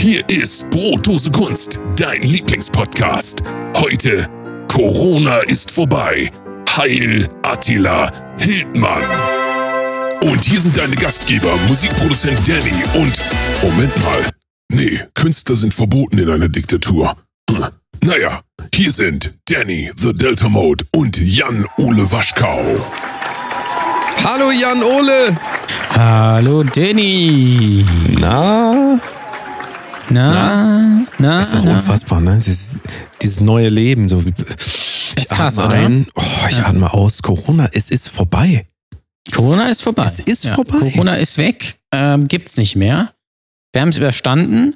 Hier ist Brotdose Kunst, dein Lieblingspodcast. Heute Corona ist vorbei. Heil Attila Hildmann. Und hier sind deine Gastgeber, Musikproduzent Danny und Moment mal. Nee, Künstler sind verboten in einer Diktatur. Hm. Naja, hier sind Danny, The Delta Mode und Jan-Ole Waschkau. Hallo Jan-Ole. Hallo Danny. Na? Na? Na? Ist doch na? unfassbar, ne? Dieses, dieses neue Leben. So, ich krass, atme ein, oh, ich Ja. atme aus. Corona, es ist vorbei. Corona ist vorbei. Es ist vorbei. Corona ist weg. Ähm, gibt's nicht mehr. Wir haben es überstanden.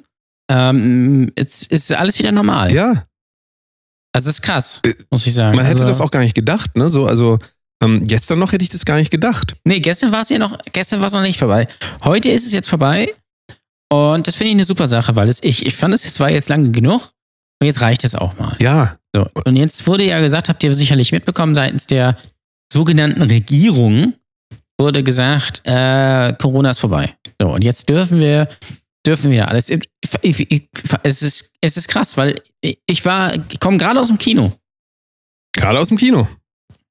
Ähm, es ist alles wieder normal. Ja, Also es ist krass, Äh, muss ich sagen. man hätte also, das auch gar nicht gedacht, ne? So, also ähm, gestern noch hätte ich das gar nicht gedacht. Nee, gestern war es ja noch, gestern war es noch nicht vorbei. Heute ist es jetzt vorbei. Und das finde ich eine super Sache, weil es, ich, ich fand es, es war jetzt lange genug. Und jetzt reicht es auch mal. Ja, So. Und jetzt wurde ja gesagt, habt ihr sicherlich mitbekommen, seitens der sogenannten Regierung wurde gesagt, äh, Corona ist vorbei. So, und jetzt dürfen wir, dürfen wir alles. Es, ist, es ist krass, weil ich, ich war, ich komme gerade aus dem Kino. gerade aus dem Kino.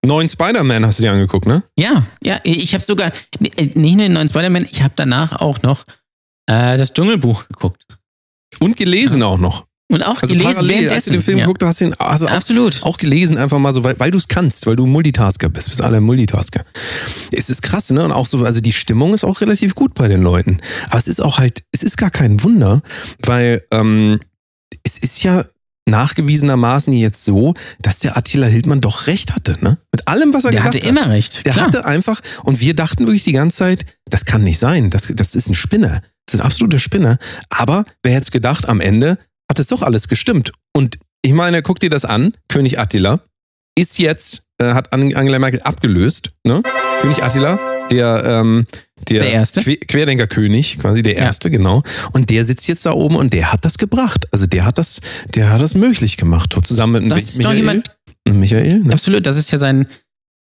Neuen Spider-Man hast du dir angeguckt, ne? Ja, ja, ich habe sogar, nicht nur den neuen Spider-Man, ich habe danach auch noch äh, das Dschungelbuch geguckt. Und gelesen auch noch. Und auch Also gelesen parallel, als du währenddessen. den Film ja. geguckt hast, hast du ihn also auch, Absolut. auch gelesen, einfach mal so, weil, weil du es kannst, weil du Multitasker bist, bist alle Multitasker. Es ist krass, ne? Und auch so, also die Stimmung ist auch relativ gut bei den Leuten. Aber es ist auch halt, es ist gar kein Wunder, weil ähm, es ist ja nachgewiesenermaßen jetzt so, dass der Attila Hildmann doch recht hatte, ne? Mit allem, was er Der gesagt hatte hat. immer recht. Der klar. hatte einfach, und wir dachten wirklich die ganze Zeit, das kann nicht sein, das, das ist ein Spinner. Das ist ein absoluter Spinner. Aber wer hätte es gedacht, am Ende hat es doch alles gestimmt. Und ich meine, guck dir das an, König Attila ist jetzt, äh, hat An- Angela Merkel abgelöst, ne? König Attila, der, ähm, der, Der Erste. Que Querdenkerkönig, quasi der Ja. Erste, genau. Und der sitzt jetzt da oben und der hat das gebracht. Also der hat das, der hat das möglich gemacht. Zusammen mit Das Mich- ist doch Michael. jemand, Michael, ne? Absolut, das ist ja sein,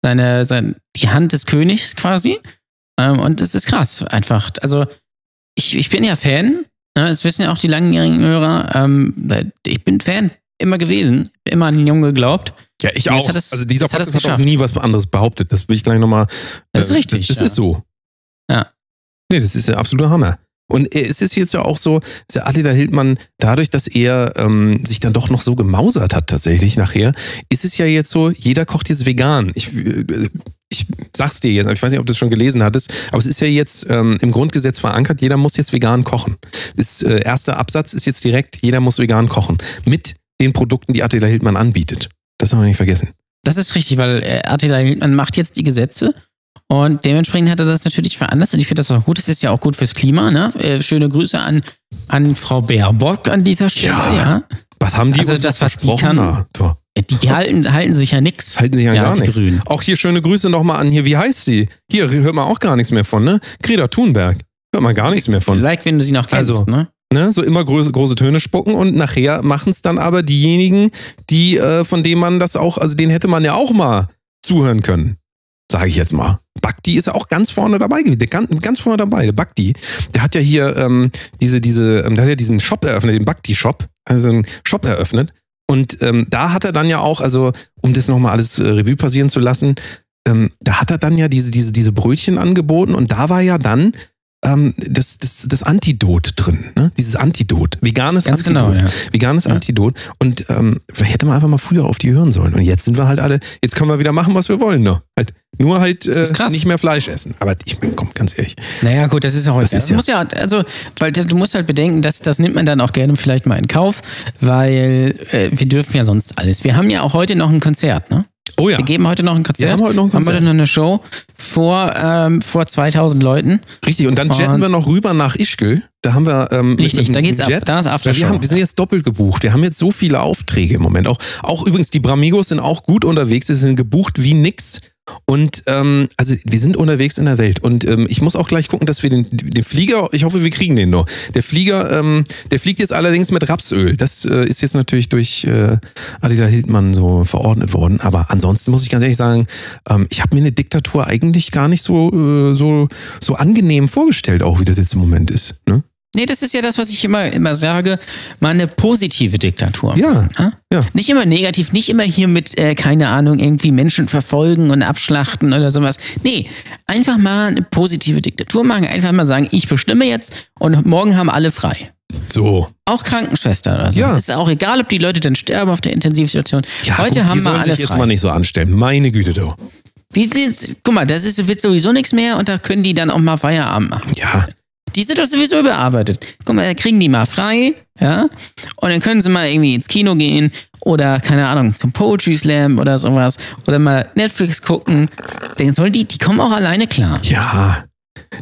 seine, sein, die Hand des Königs quasi. Ähm, und es ist krass, einfach. Also, ich, ich bin ja Fan, ne, das wissen ja auch die langjährigen Hörer. Ähm, ich bin Fan immer gewesen, immer an den Jungen geglaubt. Ja, ich auch. hat es- also dieser hat Podcast es hat, auch nie was anderes behauptet. Das will ich gleich nochmal. Das ist richtig, Das, das ja. ist so. Ja. Nee, das ist der absolute Hammer. Und äh, es ist jetzt ja auch so, dass der Attila Hildmann, dadurch, dass er ähm, sich dann doch noch so gemausert hat tatsächlich nachher, ist es ja jetzt so, jeder kocht jetzt vegan. Ich, äh, ich sag's dir jetzt, ich weiß nicht, ob du es schon gelesen hattest, aber es ist ja jetzt ähm, im Grundgesetz verankert, jeder muss jetzt vegan kochen. Das äh, erste Absatz ist jetzt direkt, jeder muss vegan kochen. Mit den Produkten, die Attila Hildmann anbietet. Das haben wir nicht vergessen. Das ist richtig, weil äh, Attila Hildmann macht jetzt die Gesetze und dementsprechend hat er das natürlich veranlasst und ich finde das auch gut. Es ist ja auch gut fürs Klima. Ne? Äh, schöne Grüße an, an Frau Baerbock an dieser Stelle. Ja. Ja. Was haben die Also uns das, was die versprochen? kann-. Die halten, halten sich ja nichts. Halten sich an ja, gar nichts. Auch hier schöne Grüße nochmal an hier, wie heißt sie? Hier hört man auch gar nichts mehr von, ne? Greta Thunberg. Hört man gar nichts mehr von. Like, wenn du sie noch kennst. Also, ne? Ne? So immer große, große Töne spucken und nachher machen es dann aber diejenigen, die, äh, von denen man das auch, also denen hätte man ja auch mal zuhören können. Sage ich jetzt mal. Bakti ist ja auch ganz vorne dabei gewesen. Der Ganz, ganz vorne dabei. Der Bakti, der hat ja hier ähm, diese, diese, ähm, der hat ja diesen Shop eröffnet, den Bakti-Shop, also einen Shop eröffnet. Und ähm, da hat er dann ja auch, also um das nochmal alles äh, Revue passieren zu lassen, ähm, da hat er dann ja diese, diese, diese Brötchen angeboten und da war ja dann ähm, das, das, das Antidot drin, ne? Dieses Antidot. Veganes Ganz Antidot. genau, ja. Veganes Ja. Antidot. Und ähm, vielleicht hätte man einfach mal früher auf die hören sollen. Und jetzt sind wir halt alle, jetzt können wir wieder machen, was wir wollen. Ne? Halt, nur halt äh, nicht mehr Fleisch essen. Aber ich meine, komm, ganz ehrlich. Naja, gut, das ist ja heute. Das ja- muss ja, also, weil du musst halt bedenken, dass das nimmt man dann auch gerne vielleicht mal in Kauf, weil äh, wir dürfen ja sonst alles. Wir haben ja auch heute noch ein Konzert, ne? Oh ja, Wir geben heute noch ein Konzert. Wir haben heute noch ein Haben Konzert. heute noch eine Show vor, ähm, vor 2000 Leuten. richtig. Und dann jetten Und- wir noch rüber nach Ischgl. Da haben wir ähm, mit- Richtig, mit, da geht's mit ab. Jet. Da ist Aftershow. wir, haben, wir sind jetzt doppelt gebucht. Wir haben jetzt so viele Aufträge im Moment. Auch, auch übrigens, die Bramigos sind auch gut unterwegs. Sie sind gebucht wie nix. Und ähm, also wir sind unterwegs in der Welt. Und ähm, ich muss auch gleich gucken, dass wir den, den Flieger, ich hoffe, wir kriegen den noch. Der Flieger, ähm, der fliegt jetzt allerdings mit Rapsöl. Das äh, ist jetzt natürlich durch äh, Adida Hildmann so verordnet worden. Aber ansonsten muss ich ganz ehrlich sagen, ähm, ich habe mir eine Diktatur eigentlich gar nicht so, äh, so, so angenehm vorgestellt, auch wie das jetzt im Moment ist. Ne? Nee, das ist ja das, was ich immer, immer sage. Mal eine positive Diktatur. Ja, ja. Nicht immer negativ, nicht immer hier mit, äh, keine Ahnung, irgendwie Menschen verfolgen und abschlachten oder sowas. Nee, einfach mal eine positive Diktatur machen. Einfach mal sagen, ich bestimme jetzt und morgen haben alle frei. So. Auch Krankenschwester oder so. Ja. Es ist auch egal, ob die Leute dann sterben auf der Intensivstation. Ja, Heute gut, haben die wir alle sich jetzt frei. mal nicht so anstellen. Meine Güte, du. Die, die, guck mal, das ist, wird sowieso nichts mehr und da können die dann auch mal Feierabend machen. Ja, Die sind doch sowieso überarbeitet. Guck mal, da kriegen die mal frei, ja, und dann können sie mal irgendwie ins Kino gehen oder, keine Ahnung, zum Poetry Slam oder sowas oder mal Netflix gucken. Dann sollen die, die kommen auch alleine klar. ja.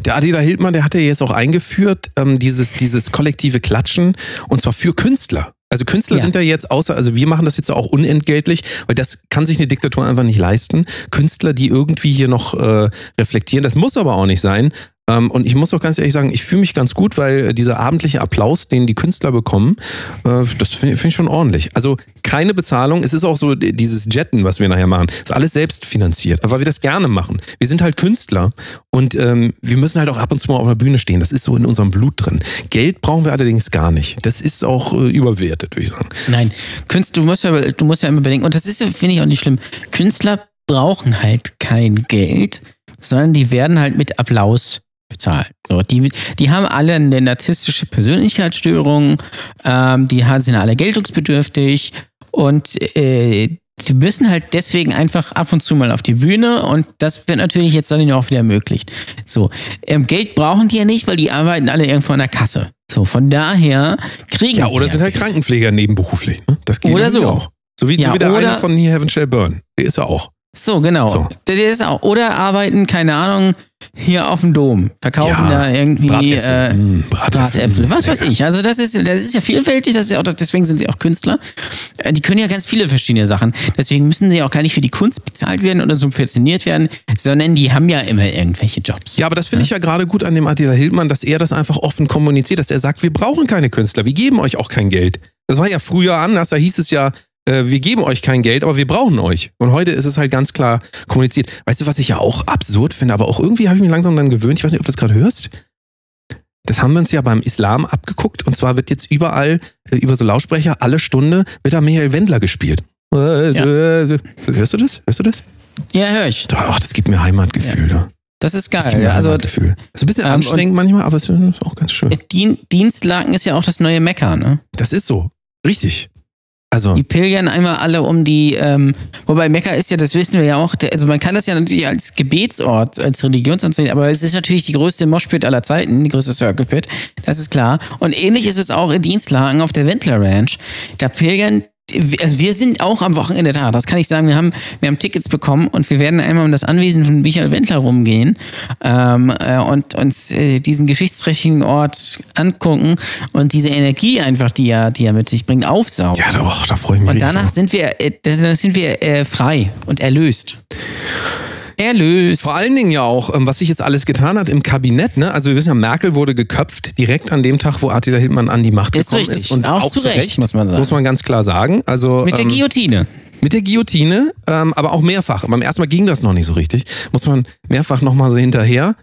Der Adida Hildmann, der hat ja jetzt auch eingeführt, ähm, dieses, dieses kollektive Klatschen und zwar für Künstler. Also Künstler Ja. sind ja jetzt außer, also wir machen das jetzt auch unentgeltlich, weil das kann sich eine Diktatur einfach nicht leisten. Künstler, die irgendwie hier noch äh, reflektieren, das muss aber auch nicht sein. Ähm, und ich muss auch ganz ehrlich sagen, ich fühle mich ganz gut, weil äh, dieser abendliche Applaus, den die Künstler bekommen, äh, das finde find ich schon ordentlich. Also keine Bezahlung, es ist auch so dieses Jetten, was wir nachher machen, ist alles selbst finanziert, aber weil wir das gerne machen. Wir sind halt Künstler und ähm, wir müssen halt auch ab und zu mal auf der Bühne stehen. Das ist so in unserem Blut drin. Geld brauchen wir allerdings gar nicht. Das ist auch äh, überwertet, würde ich sagen. Nein, Künstler, du musst ja, du musst ja immer bedenken, und das ist, finde ich auch nicht schlimm. Künstler brauchen halt kein Geld, sondern die werden halt mit Applaus bezahlt. So, die, die haben alle eine narzisstische Persönlichkeitsstörung, ähm, die haben- sind alle geltungsbedürftig und äh, die müssen halt deswegen einfach ab und zu mal auf die Bühne und das wird natürlich jetzt dann auch wieder ermöglicht. So, ähm, Geld brauchen die ja nicht, weil die arbeiten alle irgendwo an der Kasse. So, von daher kriegen Ja, sie oder sind halt Geld. Krankenpfleger nebenberuflich. Ne? Das geht Oder so. auch. So wie, Ja, wie der oder- eine von hier, Heaven Shall Burn. Der ist er auch. So, genau. So. Das ist auch. Oder arbeiten, keine Ahnung, hier auf dem Dom. Verkaufen Ja, da irgendwie Bratäpfel. äh, Mm, Bratäpfel. Was weiß ich. Also das ist, das ist ja vielfältig, das ist ja auch, deswegen sind sie auch Künstler. Äh, Die können ja ganz viele verschiedene Sachen. Deswegen müssen sie auch gar nicht für die Kunst bezahlt werden oder subventioniert werden, sondern die haben ja immer irgendwelche Jobs. Ja, aber das finde ich ja gerade gut an dem Attila Hildmann, dass er das einfach offen kommuniziert, dass er sagt, wir brauchen keine Künstler, wir geben euch auch kein Geld. Das war ja früher anders, da hieß es ja, äh, wir geben euch kein Geld, aber wir brauchen euch. Und heute ist es halt ganz klar kommuniziert. Weißt du, was ich ja auch absurd finde, aber auch irgendwie habe ich mich langsam dann gewöhnt, ich weiß nicht, ob du das gerade hörst. Das haben wir uns ja beim Islam abgeguckt und zwar wird jetzt überall äh, über so Lautsprecher alle Stunde wird da Michael Wendler gespielt. Hörst du das? Hörst du das? Ja, höre ich. Ach, das gibt mir Heimatgefühl. Ja. Das ist Das gibt geil. mir Also Heimatgefühl. Ist ein bisschen ähm, anstrengend manchmal, aber es ist auch ganz schön. Dien Dienstlaken ist ja auch das neue Mekka, ne? Das ist so. Richtig. Also, Die pilgern einmal alle um die, ähm, wobei Mekka ist ja, das wissen wir ja auch, der, also man kann das ja natürlich als Gebetsort, als Religionsort sehen, aber es ist natürlich die größte Moshpit aller Zeiten, die größte Circle Pit, das ist klar. Und ähnlich ist es auch in Dienstlagen auf der Wendler Ranch. Da pilgern also wir sind auch am Wochenende da, das kann ich sagen. Wir haben, wir haben Tickets bekommen und wir werden einmal um das Anwesen von Michael Wendler rumgehen ähm, äh, und uns äh, diesen geschichtsträchtigen Ort angucken und diese Energie einfach, die er, die er mit sich bringt, aufsaugen. ja, doch, da freue ich mich Und danach sind wir, äh, danach sind wir äh, frei und erlöst. Erlöst. Vor allen Dingen ja auch, ähm, was sich jetzt alles getan hat im Kabinett. Ne? Also wir wissen ja, Merkel wurde geköpft direkt an dem Tag, wo Attila Hildmann an die Macht Ist gekommen richtig. ist. Und Auch auch, zu Recht, Recht, muss man sagen. Muss man ganz klar sagen. Also, Mit der ähm, Guillotine. Mit der Guillotine, ähm, aber auch mehrfach. Beim ersten Mal ging das noch nicht so richtig. Muss man mehrfach nochmal so hinterher.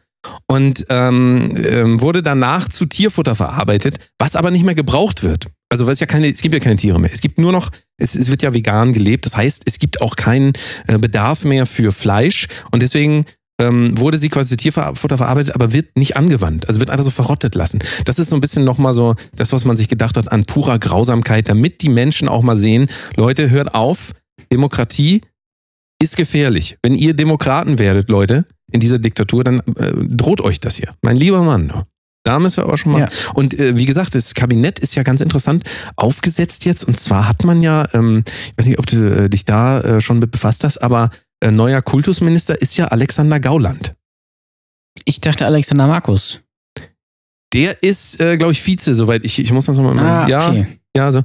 Und ähm, ähm, wurde danach zu Tierfutter verarbeitet, was aber nicht mehr gebraucht wird. Also es ja keine, es gibt ja keine Tiere mehr. Es gibt nur noch, es, es wird ja vegan gelebt. Das heißt, es gibt auch keinen äh, Bedarf mehr für Fleisch. Und deswegen ähm, wurde sie quasi Tierfutter verarbeitet, aber wird nicht angewandt. Also wird einfach so verrottet lassen. Das ist so ein bisschen nochmal so das, was man sich gedacht hat an purer Grausamkeit, damit die Menschen auch mal sehen, Leute, hört auf, Demokratie ist gefährlich. Wenn ihr Demokraten werdet, Leute, in dieser Diktatur, dann äh, droht euch das hier. Mein lieber Mann. Da müssen wir aber schon mal. Ja. Und äh, wie gesagt, das Kabinett ist ja ganz interessant aufgesetzt jetzt. Und zwar hat man ja, ähm, ich weiß nicht, ob du äh, dich da äh, schon mit befasst hast, aber äh, neuer Kultusminister ist ja Alexander Gauland. Ich dachte Alexander Markus. Der ist, äh, glaube ich, Vize, soweit ich, ich muss das nochmal. Ah, ja, okay. Ja, so,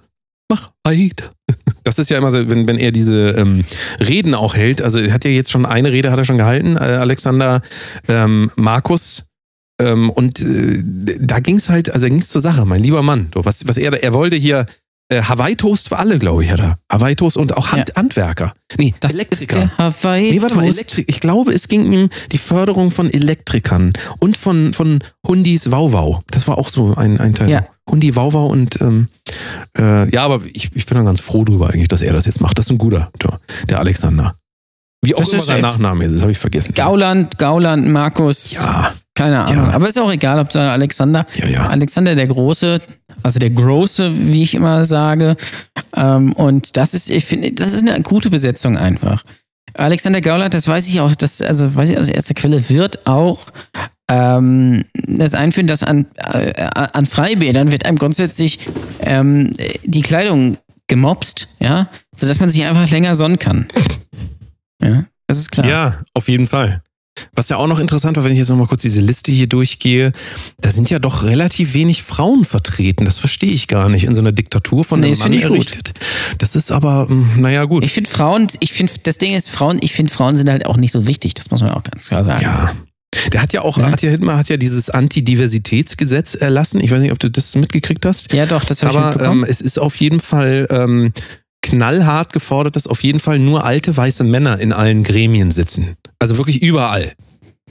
mach weiter. Das ist ja immer so, wenn, wenn er diese ähm, Reden auch hält. Also er hat ja jetzt schon eine Rede, hat er schon gehalten, äh, Alexander ähm, Markus. Ähm, und äh, da ging es halt, also ging es zur Sache, mein lieber Mann. So, was, was er, er wollte hier äh, Hawaii-Toast für alle, glaube ich, hat er. Hawaii-Toast und auch Hand Handwerker. Nee, Das ist Elektriker. der Hawaii. Nee, warte mal, Toast. Elektrik. Ich glaube, es ging um die Förderung von Elektrikern und von, von Hundis Wauwau. Das war auch so ein, ein Teil. Ja. Hundi Wauwau und ähm, äh, ja, aber ich, ich bin dann ganz froh drüber eigentlich, dass er das jetzt macht. Das ist ein guter, der Alexander. Wie auch Das immer ist sein Nachname ist, das habe ich vergessen. Gauland, Gauland, Markus. Ja, Keine Ahnung. Ja. Aber ist auch egal, ob da Alexander. ja, ja. Alexander der Große, also der Große, wie ich immer sage. Ähm, und das ist, ich finde, das ist eine gute Besetzung einfach. Alexander Gauland, das weiß ich auch, das, also weiß ich aus erster Quelle, wird auch ähm, das einführen, dass an, äh, an Freibädern wird einem grundsätzlich ähm, die Kleidung gemobst, ja, sodass man sich einfach länger sonnen kann. Ja, das ist klar. Ja, auf jeden Fall. Was ja auch noch interessant war, wenn ich jetzt nochmal kurz diese Liste hier durchgehe, da sind ja doch relativ wenig Frauen vertreten. Das verstehe ich gar nicht in so einer Diktatur von Nee, einem Mann gut. errichtet. Das ist aber, hm, naja, gut. Ich finde Frauen, ich finde, das Ding ist, Frauen, ich finde Frauen sind halt auch nicht so wichtig, das muss man auch ganz klar sagen. Ja. Der hat ja auch, Ja. Attila Hildmann hat ja dieses Antidiversitätsgesetz erlassen. Ich weiß nicht, ob du das mitgekriegt hast. Ja, doch, das habe ich Aber mitbekommen. ähm, es ist auf jeden Fall ähm, knallhart gefordert, dass auf jeden Fall nur alte weiße Männer in allen Gremien sitzen. Also wirklich überall.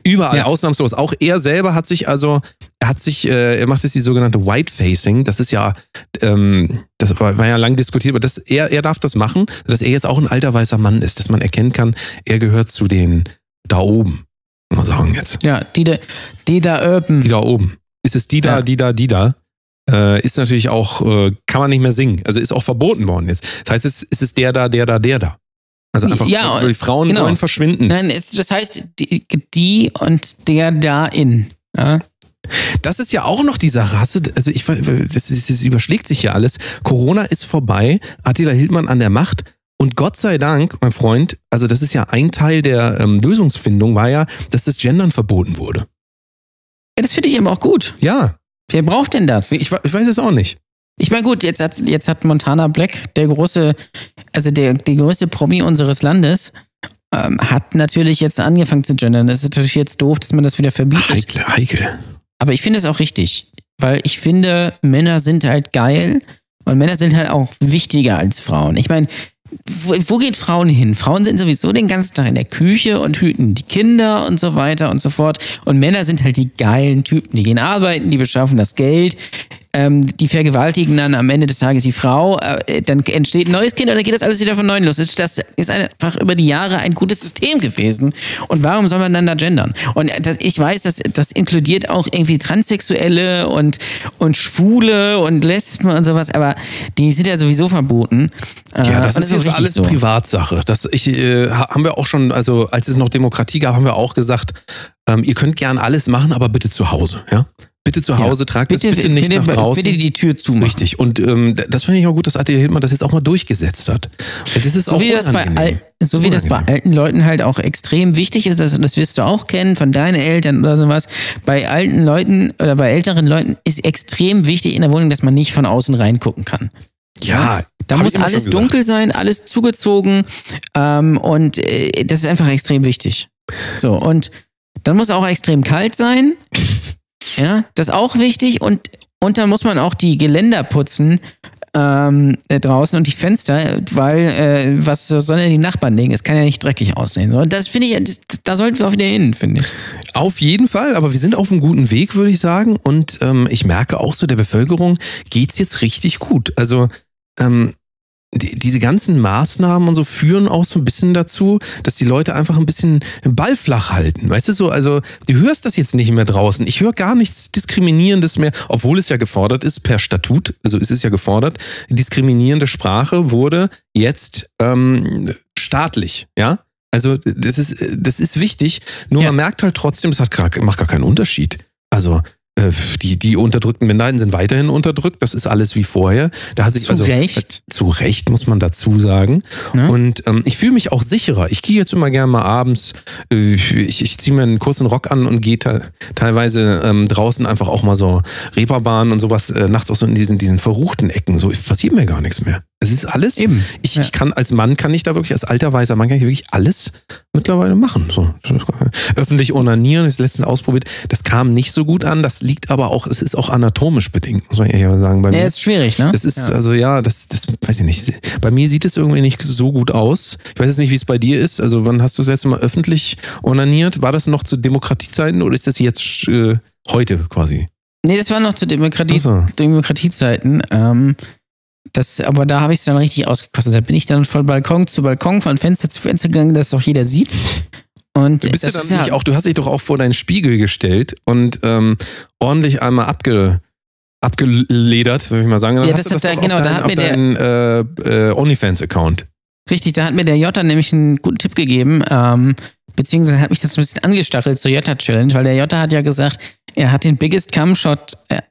Überall, Ja. ausnahmslos. Auch er selber hat sich also, er hat sich, äh, er macht jetzt die sogenannte White Facing. Das ist ja, ähm, das war, war ja lang diskutiert, aber das, er, er darf das machen, dass er jetzt auch ein alter weißer Mann ist, dass man erkennen kann, er gehört zu den da oben. Mal sagen jetzt. ja, die da, die da oben. Die da oben. Ist es die da, Ja. die da, die da? Äh, ist natürlich auch, äh, kann man nicht mehr singen. Also ist auch verboten worden jetzt. Das heißt, es es ist der da, der da, der da. Also einfach, Ja, die Frauen genau. sollen verschwinden. Nein, es, das heißt, die, die und der da in. Ja? Das ist ja auch noch die Sache. Hast du, also ich, das, ist, das überschlägt sich ja alles. Corona ist vorbei, Attila Hildmann an der Macht. Und Gott sei Dank, mein Freund, also das ist ja ein Teil der ähm, Lösungsfindung, war ja, dass das Gendern verboten wurde. Ja, das finde ich eben auch gut. Ja, Wer braucht denn das? ich, ich weiß es auch nicht. Ich meine, gut, jetzt hat, jetzt hat Montana Black, der große, also der, der größte Promi unseres Landes, ähm, hat natürlich jetzt angefangen zu gendern. Das ist natürlich jetzt doof, dass man das wieder verbietet. Heikel, heikel. Aber ich finde es auch richtig, weil ich finde, Männer sind halt geil und Männer sind halt auch wichtiger als Frauen. Ich meine, wo, wo geht Frauen hin? Frauen sind sowieso den ganzen Tag in der Küche und hüten die Kinder und so weiter und so fort. Und Männer sind halt die geilen Typen. Die gehen arbeiten, die beschaffen das Geld, ähm, die vergewaltigen dann am Ende des Tages die Frau. Äh, dann entsteht ein neues Kind und dann geht das alles wieder von neuem los. Das das ist einfach über die Jahre ein gutes System gewesen. Und warum soll man dann da gendern? Und das, ich weiß, das, das inkludiert auch irgendwie Transsexuelle und, und Schwule und Lesben und sowas, aber die sind ja sowieso verboten. Äh, Ja, das ist jetzt richtig alles so. Privatsache. Das ich, äh, ha- haben wir auch schon, also als es noch Demokratie gab, haben wir auch gesagt, ähm, ihr könnt gern alles machen, aber bitte zu Hause. Ja? Bitte zu Hause, tragt es bitte nicht bitte, nach draußen. Bitte die Tür zumachen. Richtig. Und ähm, das finde ich auch gut, dass Attila Hildmann das jetzt auch mal durchgesetzt hat. Das ist So auch wie, das bei, al so wie das bei alten Leuten halt auch extrem wichtig ist, das, das wirst du auch kennen von deinen Eltern oder sowas. Bei alten Leuten oder bei älteren Leuten ist extrem wichtig in der Wohnung, dass man nicht von außen reingucken kann. Ja, Da muss alles dunkel sein, alles zugezogen ähm, und äh, das ist einfach extrem wichtig. So, und dann muss auch extrem kalt sein. Ja, das ist auch wichtig und, und dann muss man auch die Geländer putzen ähm, äh, draußen und die Fenster, weil äh, was sollen denn die Nachbarn denken? Es kann ja nicht dreckig aussehen. So, das finde ich, das, da sollten wir auch wieder hin, finde ich. Auf jeden Fall, aber wir sind auf einem guten Weg, würde ich sagen. Und ähm, ich merke auch so, der Bevölkerung geht's jetzt richtig gut. Also ähm, die, diese ganzen Maßnahmen und so führen auch so ein bisschen dazu, dass die Leute einfach ein bisschen Ball flach halten. Weißt du so, also du hörst das jetzt nicht mehr draußen. Ich höre gar nichts Diskriminierendes mehr, obwohl es ja gefordert ist per Statut, also es ist ja gefordert, diskriminierende Sprache wurde jetzt ähm, staatlich, ja? Also das ist, das ist wichtig, nur Ja. man merkt halt trotzdem, das hat gar, macht gar keinen Unterschied. Also die, die unterdrückten Minderheiten sind weiterhin unterdrückt, das ist alles wie vorher. Da hat sich Zu also Recht. zu Recht muss man dazu sagen. Ne? Und ähm, ich fühle mich auch sicherer. Ich gehe jetzt immer gerne mal abends, äh, ich, ich ziehe mir einen kurzen Rock an und gehe te teilweise ähm, draußen einfach auch mal so Reeperbahn und sowas äh, nachts auch so in diesen, diesen verruchten Ecken. So passiert mir gar nichts mehr. Es ist alles. Eben. Ich, Ja. ich kann als Mann kann ich da wirklich, als alter weißer Mann kann ich wirklich alles mittlerweile machen. So. Öffentlich onanieren, ist letztens ausprobiert. Das kam nicht so gut an. Das liegt aber auch, es ist auch anatomisch bedingt, muss man ehrlich sagen. Bei Ja, mir. ist schwierig, ne? Das ist, ja. also ja, das, das weiß ich nicht. Bei mir sieht es irgendwie nicht so gut aus. Ich weiß jetzt nicht, wie es bei dir ist. Also, wann hast du das letzte Mal öffentlich onaniert? War das noch zu Demokratiezeiten oder ist das jetzt äh, heute quasi? Nee, das war noch zu Demokratie, so. Demokratiezeiten. Ähm, das, aber da habe ich es dann richtig ausgekostet. Da bin ich dann von Balkon zu Balkon, von Fenster zu Fenster gegangen, dass auch jeder sieht. Und Du bist das ja dann nicht auch, du hast dich doch auch vor deinen Spiegel gestellt und ähm, ordentlich einmal abge, abgeledert, würde ich mal sagen. Dann Ja, das hat doch der- genau, auf da deinen, hat mir der- deinen äh, äh, OnlyFans-Account. Richtig, da hat mir der Jota nämlich einen guten Tipp gegeben, ähm, beziehungsweise hat mich das ein bisschen angestachelt zur Jota-Challenge, weil der Jota hat ja gesagt, er hat den biggest Cum-Shot äh, äh,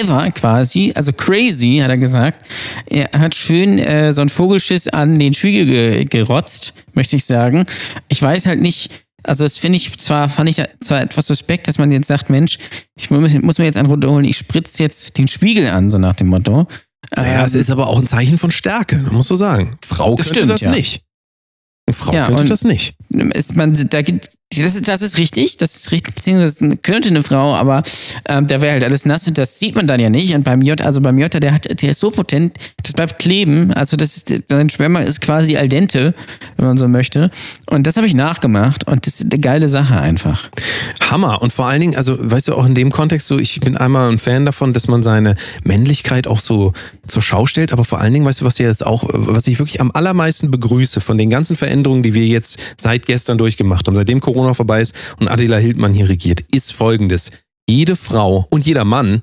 ever quasi, also crazy, hat er gesagt. Er hat schön äh, so einen Vogelschiss an den Spiegel ge gerotzt, möchte ich sagen. Ich weiß halt nicht, also das finde ich zwar, fand ich zwar etwas suspekt, dass man jetzt sagt, Mensch, ich muss, muss mir jetzt einen runterholen, ich spritze jetzt den Spiegel an, so nach dem Motto. Naja, Ähm, es ist aber auch ein Zeichen von Stärke, musst du sagen. Frau Das könnte stimmt, das ja. nicht. Eine Frau Ja, könnte das nicht. ist man, da gibt, das, ist, das ist richtig, das ist richtig, beziehungsweise könnte eine Frau, aber ähm, da wäre halt alles nass und das sieht man dann ja nicht. Und beim J, also beim J, der hat, der ist so potent, das bleibt kleben. Also das ist, sein Schwärmer ist quasi al dente, wenn man so möchte. Und das habe ich nachgemacht und das ist eine geile Sache einfach. Hammer. Und vor allen Dingen, also weißt du, auch in dem Kontext so, ich bin einmal ein Fan davon, dass man seine Männlichkeit auch so zur Schau stellt, aber vor allen Dingen, weißt du, was jetzt auch, was ich wirklich am allermeisten begrüße von den ganzen Veränderungen, die wir jetzt seit gestern durchgemacht haben, seitdem Corona vorbei ist und Adela Hildmann hier regiert, ist folgendes. Jede Frau und jeder Mann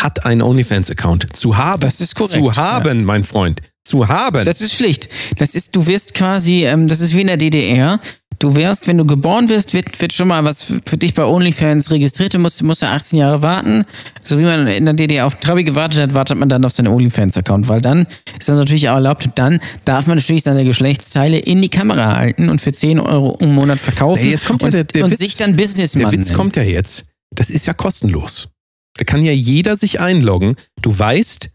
hat einen OnlyFans-Account. Zu haben. Das ist korrekt, Zu haben, mein Freund. Zu haben. Das ist Pflicht. Das ist, du wirst quasi, ähm, das ist wie in der DDR. Du wirst, wenn du geboren wirst, wird, wird schon mal was für, dich bei OnlyFans registriert. Du musst, musst du 18 Jahre warten. So wie man in der DDR auf Trabi gewartet hat, wartet man dann auf seinen OnlyFans-Account, weil dann ist das natürlich auch erlaubt. Und dann darf man natürlich seine Geschlechtsteile in die Kamera halten und für 10 Euro im Monat verkaufen. Jetzt kommt ja und, der- der und Witz. sich dann Businessman Der Witz nennen. kommt ja jetzt. Das ist ja kostenlos. Da kann ja jeder sich einloggen. Du weißt,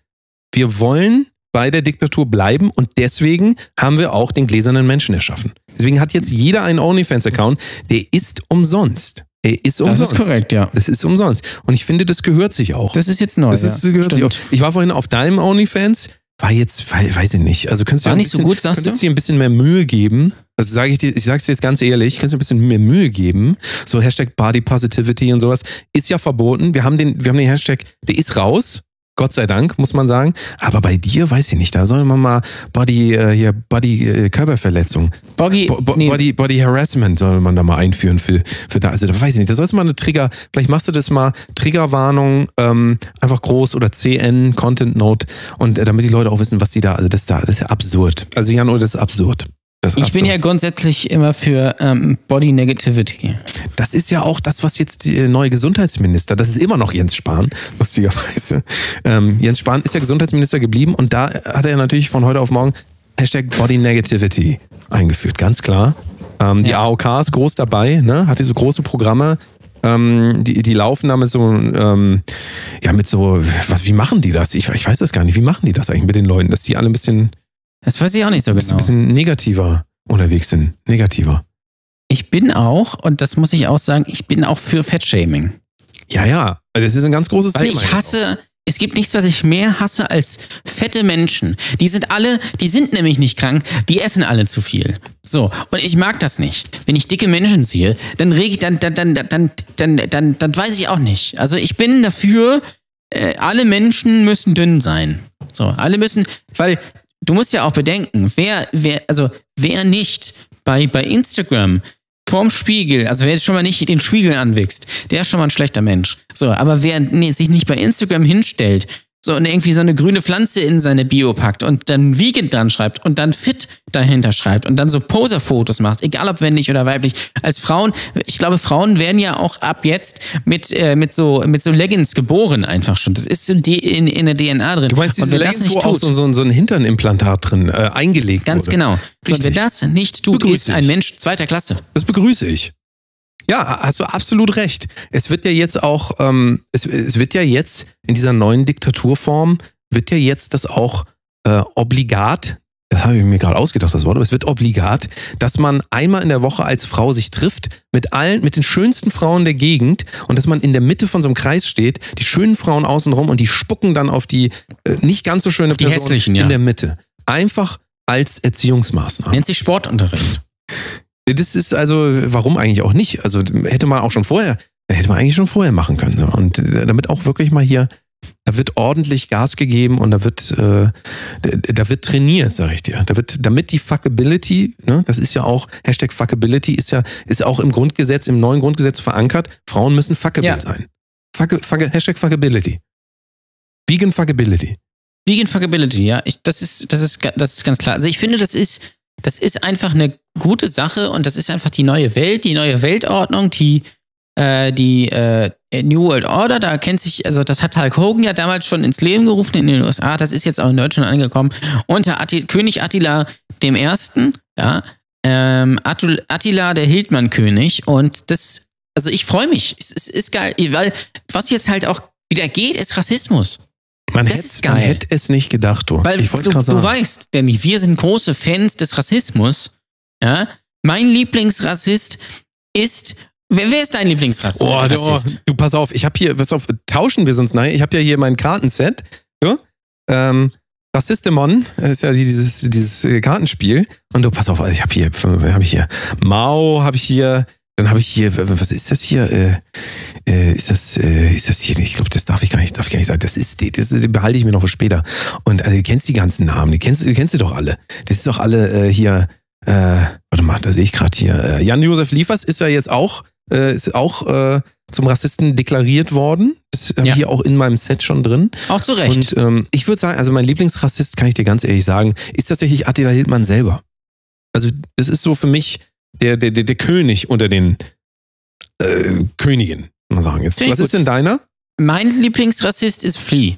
wir wollen bei der Diktatur bleiben und deswegen haben wir auch den gläsernen Menschen erschaffen. Deswegen hat jetzt jeder einen OnlyFans-Account. Der ist umsonst. Er ist Das umsonst. ist korrekt, ja. Das ist umsonst. Und ich finde, das gehört sich auch. Das ist jetzt neu. Das ist, ja. gehört sich auch. Ich war vorhin auf deinem OnlyFans, war jetzt, wei- weiß ich nicht. Also könntest du War ein nicht so bisschen, gut, sagst könntest du? dir ein bisschen mehr Mühe geben. Also sage ich dir, ich sag's dir jetzt ganz ehrlich, könntest du ein bisschen mehr Mühe geben. So Hashtag Body Positivity und sowas ist ja verboten. Wir haben den, wir haben den Hashtag, der ist raus. Gott sei Dank, muss man sagen. Aber bei dir weiß ich nicht, da soll man mal Body, äh, hier, Body äh, Körperverletzung. Boggy, Bo Bo nee, Body, Body Harassment soll man da mal einführen für, für da. Also da weiß ich nicht. Da sollst du mal eine Trigger, vielleicht machst du das mal, Triggerwarnung, ähm, einfach groß oder CN, Content Note und äh, damit die Leute auch wissen, was die da, also das da, das ist ja absurd. Also Jan, das ist absurd. Das ich bin ja grundsätzlich immer für ähm, Body Negativity. Das ist ja auch das, was jetzt die äh, neue Gesundheitsminister, das ist immer noch Jens Spahn, lustigerweise. Ähm, Jens Spahn ist ja Gesundheitsminister geblieben und da hat er natürlich von heute auf morgen Hashtag Body Negativity eingeführt, ganz klar. Ähm, die Ja. AOK ist groß dabei, ne? hat diese große Programme, ähm, die, die laufen da mit so, ähm, ja, mit so, was, wie machen die das? Ich, ich weiß das gar nicht. Wie machen die das eigentlich mit den Leuten, dass die alle ein bisschen, Das weiß ich auch nicht so ein genau. bisschen negativer unterwegs sind? Negativer. Ich bin auch, und das muss ich auch sagen, ich bin auch für Fettshaming. Ja, ja. Also Das ist ein ganz großes Weil Thema. ich hasse, es gibt nichts, was ich mehr hasse als fette Menschen. Die sind alle, die sind nämlich nicht krank, die essen alle zu viel. So, und ich mag das nicht. Wenn ich dicke Menschen sehe, dann reg ich, dann, dann, dann, dann, dann, dann, dann weiß ich auch nicht. Also ich bin dafür, äh, alle Menschen müssen dünn sein. So, alle müssen, weil du musst ja auch bedenken, wer, wer, also wer nicht bei, bei Instagram vorm Spiegel, also wer jetzt schon mal nicht den Spiegel anwichst, der ist schon mal ein schlechter Mensch. So, aber wer nee, sich nicht bei Instagram hinstellt, so und irgendwie so eine grüne Pflanze in seine Bio packt und dann Vegan dran schreibt und dann fit dahinter schreibt und dann so Poser-Fotos macht, egal ob männlich oder weiblich. Als Frauen, ich glaube, Frauen werden ja auch ab jetzt mit, äh, mit, so, mit so Leggings geboren einfach schon. Das ist so in, in der DNA drin. Du meinst und diese wer das Leggings, nicht wo auch tut, so, so, so ein Hinternimplantat drin äh, eingelegt ganz wurde? genau. So, und wer Richtig. das nicht tut, ist ein. Mensch zweiter Klasse. Das begrüße ich. Ja, hast du absolut recht. Es wird ja jetzt auch, ähm, es, es wird ja jetzt in dieser neuen Diktaturform, wird ja jetzt das auch äh, obligat, das habe ich mir gerade ausgedacht, das Wort, aber es wird obligat, dass man einmal in der Woche als Frau sich trifft mit allen, mit den schönsten Frauen der Gegend und dass man in der Mitte von so einem Kreis steht, die schönen Frauen außenrum und die spucken dann auf die äh, nicht ganz so schöne die Person hässlichen, ja. in der Mitte. Einfach als Erziehungsmaßnahme. Nennt sich Sportunterricht. Das ist also, warum eigentlich auch nicht? Also hätte man auch schon vorher, hätte man eigentlich schon vorher machen können. So. Und äh, damit auch wirklich mal hier, da wird ordentlich Gas gegeben und da wird, äh, da wird trainiert, sag ich dir. Da wird, damit die Fuckability, ne, das ist ja auch, Hashtag Fuckability ist ja, ist auch im Grundgesetz, im neuen Grundgesetz verankert, Frauen müssen fuckable Ja. sein. Fuck, fuck, Hashtag Fuckability. Vegan Fuckability. Vegan Fuckability, ja, ich, das ist, das ist, das ist ganz klar. Also ich finde, das ist, das ist einfach eine gute Sache und das ist einfach die neue Welt, die neue Weltordnung, die, äh, die äh, New World Order. Da kennt sich, also das hat Hulk Hogan ja damals schon ins Leben gerufen in den USA. Das ist jetzt auch in Deutschland angekommen unter Atti, König Attila dem Ersten, ja, ähm, Attila der Hildmann-König und das, also ich freue mich. Es, es ist geil, weil was jetzt halt auch wieder geht, ist Rassismus. Man, Das hätte, ist man geil. hätte es nicht gedacht, du. Weil ich wollte du, sagen. weißt, Danny, wir sind große Fans des Rassismus. Ja? Mein Lieblingsrassist ist. Wer, wer ist dein Lieblingsrassist? Oh, du, oh, du pass auf, ich habe hier, pass auf, tauschen wir sonst nachher. Ich habe ja hier mein Kartenset. Ja? Ähm, Rassistemon ist ja dieses, dieses Kartenspiel. Und du, pass auf, ich habe hier, habe ich hier Mao, habe ich hier, dann habe ich hier, was ist das hier? Äh, äh, ist das, äh, ist das hier? Ich glaube, das darf ich gar nicht, darf ich gar nicht sagen. Das ist, die- das behalte ich mir noch für später. Und also, du kennst die ganzen Namen, die kennst, du kennst sie doch alle. Das ist doch alle äh, hier. Äh, warte mal, da sehe ich gerade hier. Äh, Jan-Josef Liefers ist ja jetzt auch, ist auch zum Rassisten deklariert worden. Das habe ich Ja. hier auch in meinem Set schon drin. Auch zu Recht. Und ähm, ich würde sagen, also mein Lieblingsrassist, kann ich dir ganz ehrlich sagen, ist tatsächlich Attila Hildmann selber. Also das ist so für mich der, der, der, der König unter den äh, Königen, mal sagen. Jetzt, was ist denn deiner? mein Lieblingsrassist ist Flea.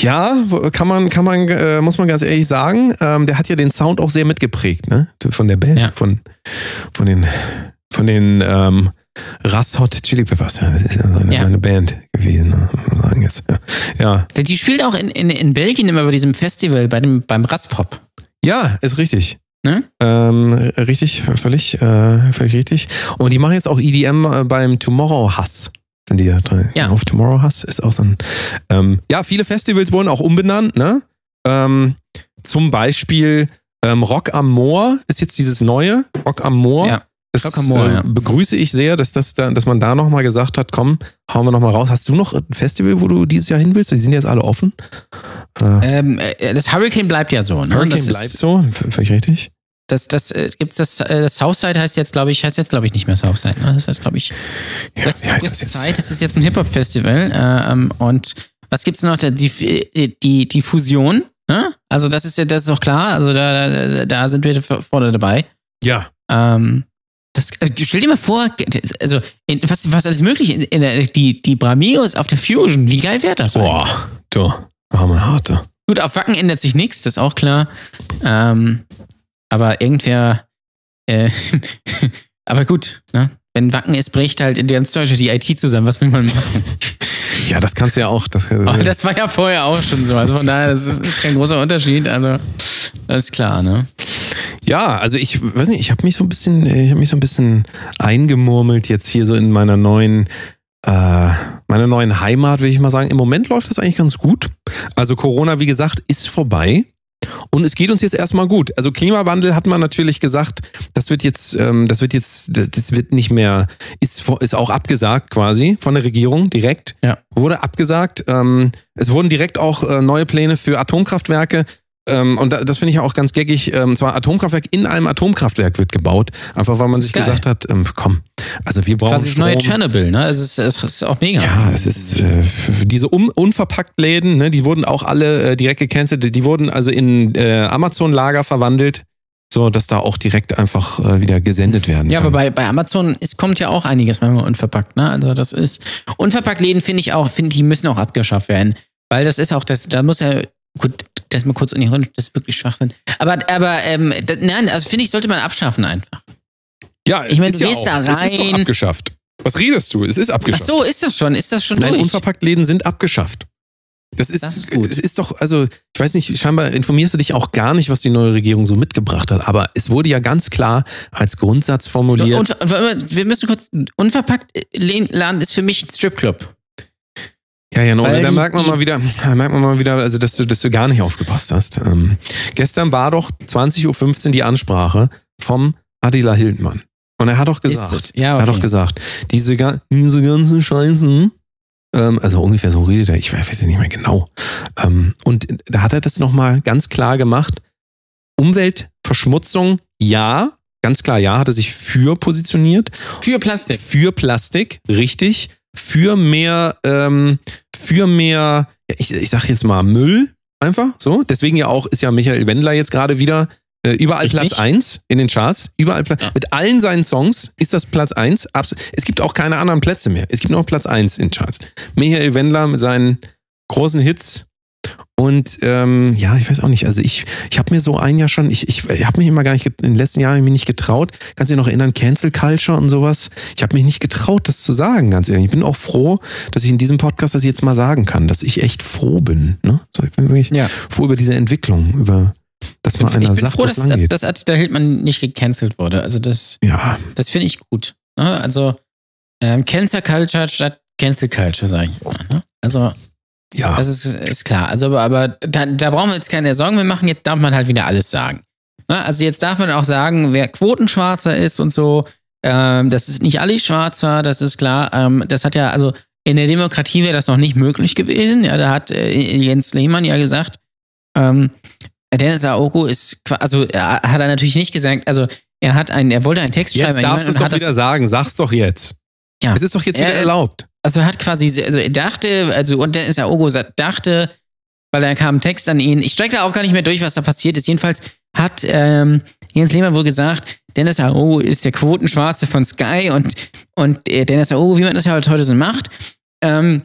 Ja, kann man, kann man, äh, muss man ganz ehrlich sagen, ähm, der hat ja den Sound auch sehr mitgeprägt, ne? Von der Band, Ja. von, von den, von den ähm, Ras Hot Chili Peppers. Ja, das ist ja seine, Ja. seine Band gewesen, ne? muss man sagen jetzt. Ja, ja. Die spielt auch in, in, in Belgien immer bei diesem Festival, bei dem, beim Rasspop. ja ist richtig. Ne? Ähm, richtig, völlig, äh, völlig richtig. Und die machen jetzt auch EDM äh, beim Tomorrow Hass. Sind die ja drin? Ja. Auf Tomorrow Hass ist auch so ein. Ähm, ja, viele Festivals wurden auch umbenannt, ne? Ähm, zum Beispiel ähm, Rock am Moor ist jetzt dieses neue Rock am Moor. Ja. Das äh, ja. begrüße ich sehr, dass, das da, dass man da nochmal gesagt hat, komm, hauen wir nochmal raus. Hast du noch ein Festival, wo du dieses Jahr hin willst? Die sind jetzt alle offen. Äh, Ähm, äh, das Hurricane bleibt ja so. Ne? Hurricane das bleibt ist, so, völlig richtig. Das, das äh, gibt's das, äh, das Southside heißt jetzt, glaube ich, heißt jetzt, glaube ich, nicht mehr Southside. Ne? Das heißt, glaube ich, Ja, West, heißt das West jetzt? Side, das ist jetzt ein Hip-Hop-Festival. Äh, ähm, und was gibt's noch? Da- Die, die, die Fusion. Ne? Also, das ist ja, das ist doch klar. Also, da, da, da sind wir vorne dabei. Ja, Ähm, das, äh, stell dir mal vor, also, in, was, was alles möglich in, in der, die, die Bramios auf der Fusion, wie geil wäre das? Boah, du, arme Harte. Gut, auf Wacken ändert sich nichts, das ist auch klar. Ähm, aber irgendwer, äh, aber gut, ne? Wenn Wacken ist, bricht halt in ganz Deutschland die IT zusammen. Was will man machen? Ja, das kannst du ja auch. Das, Aber das war ja vorher auch schon so. Also von daher, das ist, ist kein großer Unterschied. Also, das ist klar, ne? Ja, also ich weiß nicht, ich habe mich so ein bisschen, ich habe mich so ein bisschen eingemurmelt jetzt hier so in meiner neuen, äh, meiner neuen Heimat, will ich mal sagen. Im Moment läuft das eigentlich ganz gut. Also Corona, wie gesagt, ist vorbei. Und es geht uns jetzt erstmal gut. Also Klimawandel hat man natürlich gesagt, das wird jetzt, ähm, das wird jetzt, das, wird nicht mehr, ist, ist auch abgesagt quasi von der Regierung direkt. Ja. Wurde abgesagt. Ähm, es wurden direkt auch äh, neue Pläne für Atomkraftwerke. Ähm, und da, das finde ich ja auch ganz geckig. Ähm, zwar Atomkraftwerk in einem Atomkraftwerk wird gebaut, einfach weil man sich Geil. gesagt hat, ähm, komm, also wir brauchen Das ist das neue. Tschernobyl, ne? Es ist, es ist auch mega. Ja, es ist äh, diese un unverpackt Läden, ne, die wurden auch alle äh, direkt gecancelt. Die wurden also in äh, Amazon-Lager verwandelt, so dass da auch direkt einfach äh, wieder gesendet werden. Ja, kann. aber bei, bei Amazon es kommt ja auch einiges manchmal unverpackt, ne? Also das ist. Unverpackt Läden finde ich auch, finde die müssen auch abgeschafft werden. Weil das ist auch, das, da muss ja, gut, das mal kurz unironisch, das ist wirklich Schwachsinn. Aber, aber, ähm, das, nein, also finde ich, sollte man abschaffen einfach. ja, ich meine, du ja gehst auch. da Es ist doch rein. abgeschafft. Was redest du? Es ist Ach abgeschafft. so, ist das schon? Ist das schon Nein, durch? unverpackt Läden sind abgeschafft. Das ist, Das ist gut. Es ist doch, also, ich weiß nicht, scheinbar informierst du dich auch gar nicht, was die neue Regierung so mitgebracht hat. Aber es wurde ja ganz klar als Grundsatz formuliert. Und, und, wir müssen kurz, unverpackt Laden ist für mich ein Stripclub. Ja, ja, no, da merkt man mal wieder, da merkt man mal wieder, also dass du, dass du gar nicht aufgepasst hast. Ähm, gestern war doch 20.15 Uhr die Ansprache vom Adila Hildmann. Und er hat doch gesagt? Ja, er hat okay. doch gesagt, diese, diese ganzen Scheißen, ähm, also ungefähr so redet er, ich weiß es nicht mehr genau. Ähm, und da hat er das nochmal ganz klar gemacht. Umweltverschmutzung, ja, ganz klar, ja, hat er sich für positioniert. Für Plastik. Für Plastik, richtig. Für mehr, ähm, für mehr, ich, ich sag jetzt mal Müll, einfach so. Deswegen ja auch ist ja Michael Wendler jetzt gerade wieder äh, überall Richtig. Platz 1 in den Charts. Überall Platz. Ja. Mit allen seinen Songs ist das Platz 1. Abs- Es gibt auch keine anderen Plätze mehr. Es gibt nur noch Platz 1 in den Charts. Michael Wendler mit seinen großen Hits. Und ähm, ja, ich weiß auch nicht. Also ich, ich habe mir so ein Jahr schon, ich, ich, ich habe mich immer gar nicht, in den letzten Jahren ich mich nicht getraut. Kannst du dich noch erinnern, Cancel Culture und sowas? Ich habe mich nicht getraut, das zu sagen, ganz ehrlich. Ich bin auch froh, dass ich in diesem Podcast das jetzt mal sagen kann, dass ich echt froh bin. Ne? So, ich bin wirklich Ja. froh über diese Entwicklung, über dass man einer Ich bin sagt, froh, dass, geht. dass Attila Hildmann nicht gecancelt wurde. Also das, ja, das finde ich gut. Ne? Also ähm, Cancel Culture statt Cancel Culture, sage ich mal. Ne? Also ja. das ist, ist klar. Also aber, aber da, da brauchen wir jetzt keine Sorgen mehr machen. Jetzt darf man halt wieder alles sagen. Ne? Also jetzt darf man auch sagen, wer Quotenschwarzer ist und so. Ähm, das ist nicht Ali Schwarzer, das ist klar. Ähm, das hat ja, also in der Demokratie wäre das noch nicht möglich gewesen. Ja, da hat äh, Jens Lehmann ja gesagt, ähm, Dennis Aogo ist, also er hat er natürlich nicht gesagt, also er hat einen, er wollte einen Text schreiben. Jetzt darfst du es doch wieder sagen. Sag's doch jetzt. Ja. Es ist doch jetzt Er- wieder erlaubt. Also er hat quasi, also er dachte, also und Dennis Aogo sa- dachte, weil da kam ein Text an ihn, ich steige da auch gar nicht mehr durch, was da passiert ist. Jedenfalls hat ähm, Jens Lehmann wohl gesagt, Dennis Aogo ist der Quotenschwarze von Sky und, und äh, Dennis Aogo, wie man das ja halt heute so macht, ähm,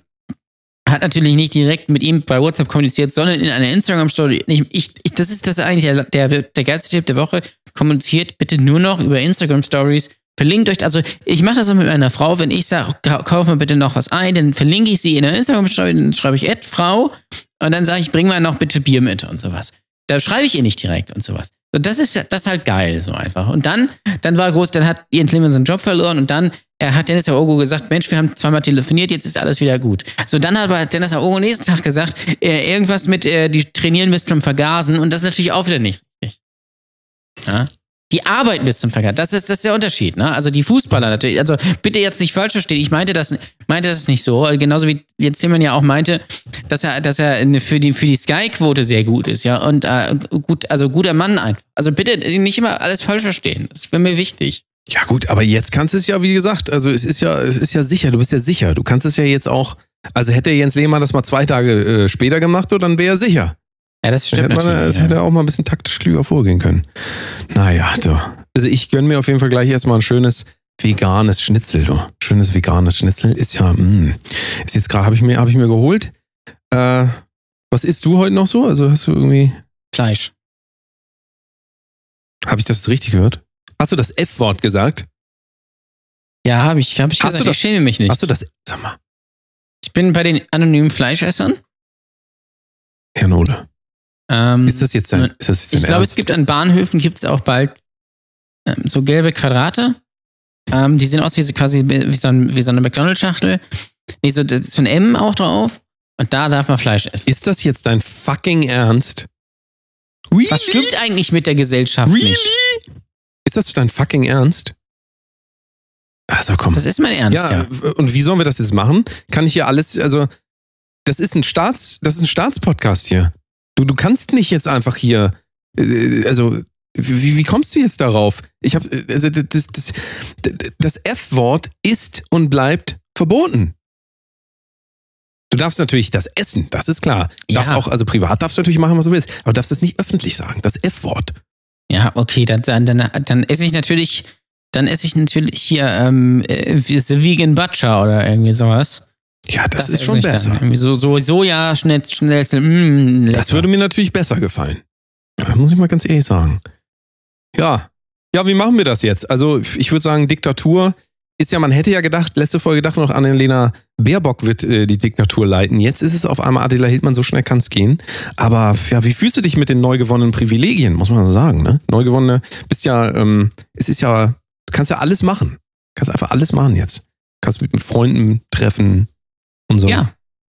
hat natürlich nicht direkt mit ihm bei WhatsApp kommuniziert, sondern in einer Instagram-Story. Ich, ich, das ist das eigentlich der, der, der geilste Tipp der Woche. Kommuniziert bitte nur noch über Instagram-Stories. Verlinkt euch, also ich mache das auch mit meiner Frau, wenn ich sage, kauf mir bitte noch was ein, dann verlinke ich sie in der Instagram-Story, dann schreibe ich Ad Frau und dann sage ich, bring mal noch bitte Bier mit und sowas. Da schreibe ich ihr nicht direkt und sowas. Und das ist das ist halt geil, so einfach. Und dann, dann war groß, dann hat Jens Lehmann seinen Job verloren und dann er hat Dennis Aogo gesagt, Mensch, wir haben zweimal telefoniert, jetzt ist alles wieder gut. So, dann hat aber Dennis Aogo nächsten Tag gesagt, äh, irgendwas mit, äh, die trainieren bis zum Vergasen und das ist natürlich auch wieder nicht richtig. Ja? Die arbeiten bis zum Vergasen, das ist, das ist der Unterschied. Ne? Also die Fußballer natürlich, also bitte jetzt nicht falsch verstehen, ich meinte das, meinte das nicht so, genauso wie jetzt Lehmann ja auch meinte, dass er, dass er für die, für die Sky-Quote sehr gut ist, ja, und äh, gut, also guter Mann einfach. Also bitte nicht immer alles falsch verstehen, das wäre mir wichtig. Ja gut, aber jetzt kannst du es ja, wie gesagt, also es ist ja, es ist ja sicher, du bist ja sicher. Du kannst es ja jetzt auch, also hätte Jens Lehmann das mal zwei Tage äh, später gemacht, dann wäre er sicher. Ja, das stimmt hätte man, ja. hätte er auch mal ein bisschen taktisch klüger vorgehen können. Naja, du. Also ich gönne mir auf jeden Fall gleich erstmal ein schönes veganes Schnitzel, du. Schönes veganes Schnitzel ist ja, mh, ist jetzt gerade, habe ich, mir- hab ich mir geholt. Äh, was isst du heute noch so? Also hast du irgendwie, Fleisch. habe ich das richtig gehört? Hast du das F-Wort gesagt? Ja, habe ich, hab ich Hast gesagt, du das- ich schäme mich nicht. Hast du das, sag mal, Ich bin bei den anonymen Fleischessern. Herr Nole, Ähm, ist das jetzt dein, ist das jetzt ich glaube, es gibt an Bahnhöfen gibt es auch bald ähm, so gelbe Quadrate. Ähm, die sehen aus wie so quasi wie so, ein, wie so eine McDonalds-Schachtel. Nee, so, das ist von M auch drauf. Und da darf man Fleisch essen. Ist das jetzt dein fucking Ernst? Really? Was stimmt eigentlich mit der Gesellschaft Really? nicht? Ist das dein fucking Ernst? Also komm. Das ist mein Ernst, ja, ja. und wie sollen wir das jetzt machen? Kann ich hier alles, also, das ist ein Staats, das ist ein Staatspodcast hier. Du, du kannst nicht jetzt einfach hier, äh, also, wie, wie kommst du jetzt darauf? Ich habe, also, das, das, das F-Wort ist und bleibt verboten. Du darfst natürlich das essen, das ist klar. Du Ja. Darfst auch, also privat darfst du natürlich machen, was du willst, aber du darfst es nicht öffentlich sagen, das F-Wort. Ja, okay, dann, dann, dann, dann esse ich natürlich, dann esse ich natürlich hier ähm, äh, The Vegan Butcher oder irgendwie sowas. Ja, das, ist esse schon besser. So, so Soja, schnell, schnell, mm, lecker. Das würde mir natürlich besser gefallen. Ja, muss ich mal ganz ehrlich sagen. Ja. Ja, wie machen wir das jetzt? Also, ich würde sagen, Diktatur ist ja, man hätte ja gedacht, letzte Folge dachten wir noch, Annalena Baerbock wird äh, die Diktatur leiten. Jetzt ist es auf einmal Attila Hildmann, so schnell kann es gehen. Aber ja, wie fühlst du dich mit den neu gewonnenen Privilegien, muss man sagen, ne? Neu gewonnene, bist ja, ähm, es ist ja, du kannst ja alles machen. Du kannst einfach alles machen jetzt. Du kannst mit Freunden treffen und so. Ja.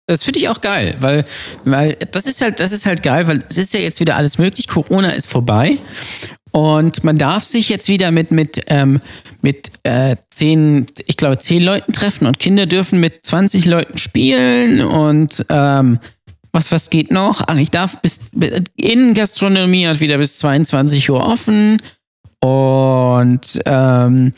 Das finde ich auch geil, weil, weil das ist halt, das ist halt geil, weil es ist ja jetzt wieder alles möglich. Corona ist vorbei und man darf sich jetzt wieder mit, mit, ähm, mit äh, zehn, ich glaube, zehn Leuten treffen und Kinder dürfen mit 20 Leuten spielen und ähm, was, was geht noch? Ach, ich darf bis, Innengastronomie hat wieder bis 22 Uhr offen und ähm,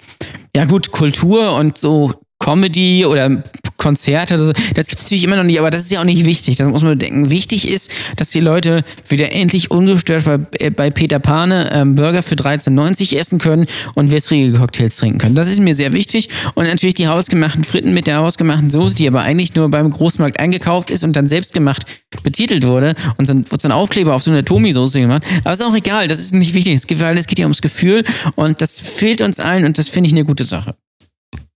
ja gut, Kultur und so Comedy oder Konzerte oder so. Das gibt es natürlich immer noch nicht, aber das ist ja auch nicht wichtig. Das muss man denken. Wichtig ist, dass die Leute wieder endlich ungestört bei, äh, bei Peter Pane ähm, Burger für 13,90 essen können und wässrige Cocktails trinken können. Das ist mir sehr wichtig. Und natürlich die hausgemachten Fritten mit der hausgemachten Soße, die aber eigentlich nur beim Großmarkt eingekauft ist und dann selbstgemacht betitelt wurde. Und dann wird so ein Aufkleber auf so eine Tomi-Soße gemacht. Aber ist auch egal, das ist nicht wichtig. Es geht ja ums Gefühl und das fehlt uns allen und das finde ich eine gute Sache.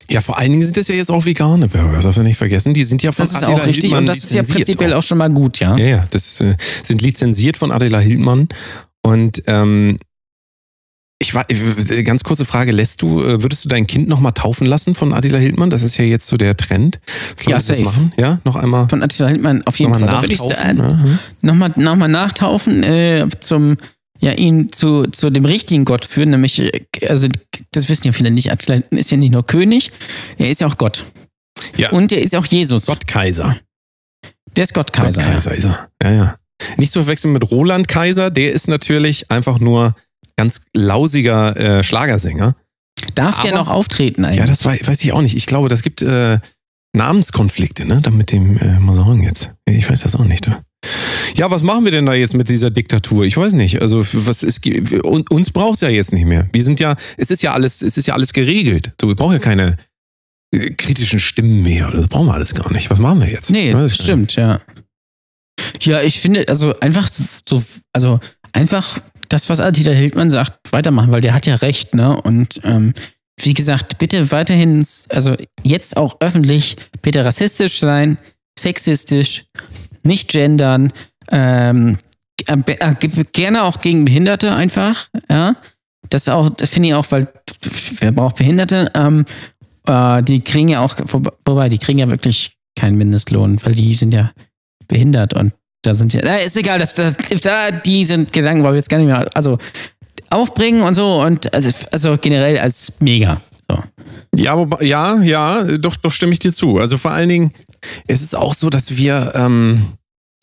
Ja, vor allen Dingen sind das ja jetzt auch vegane Burger, das darf man nicht vergessen. Die sind ja von Das ist Attila auch richtig Hildmann und das ist ja prinzipiell auch schon mal gut, ja. Ja, ja, das äh, sind lizenziert von Adela Hildmann. Und ähm, ich war, äh, ganz kurze Frage, lässt du, äh, würdest du dein Kind nochmal taufen lassen von Adela Hildmann? Das ist ja jetzt so der Trend. dass Ja, Leute das safe. machen. Ja, noch einmal. Von Attila Hildmann auf jeden Nochmal Fall. Da würde ich nachtaufen, äh, ne? nochmal noch mal nachtaufen, äh, zum, ja, ihn zu, zu dem richtigen Gott führen, nämlich, äh, also, das wissen ja viele nicht, Hildmann ist ja nicht nur König, er ist ja auch Gott. Ja. Und er ist auch Jesus. Gott Kaiser. Der ist Gottkaiser. Gott Kaiser ist er. Ja, ja. Nicht zu verwechseln mit Roland Kaiser, der ist natürlich einfach nur ganz lausiger äh, Schlagersänger. Darf der Aber- noch auftreten eigentlich? Ja, das wei- weiß ich auch nicht. Ich glaube, das gibt äh, Namenskonflikte, ne? Dann mit dem äh, mal sagen jetzt. Ich weiß das auch nicht. Du. Ja, was machen wir denn da jetzt mit dieser Diktatur? Ich weiß nicht. Also was ist un- uns braucht's ja jetzt nicht mehr. Wir sind ja, es ist ja alles, es ist ja alles geregelt. So, wir brauchen ja keine äh, kritischen Stimmen mehr. Das brauchen wir alles gar nicht. Was machen wir jetzt? Nee, das stimmt, ja. Ja, ich finde, also einfach so, so, also einfach das, was Attila Hildmann sagt, weitermachen, weil der hat ja recht, ne? Und ähm, wie gesagt, bitte weiterhin, also jetzt auch öffentlich, bitte rassistisch sein, sexistisch, nicht gendern, ähm, äh, gerne auch gegen Behinderte einfach, ja. Das auch, das finde ich auch, weil wer braucht Behinderte? Ähm, äh, die kriegen ja auch, wobei, die kriegen ja wirklich keinen Mindestlohn, weil die sind ja behindert und da sind ja, na, ist egal, das, das, da, die sind Gedanken, weil wir jetzt gar nicht mehr, also aufbringen und so und also, also generell als mega. So. Ja, wobei, ja, ja, doch, doch stimme ich dir zu. Also vor allen Dingen, es ist auch so, dass wir ähm,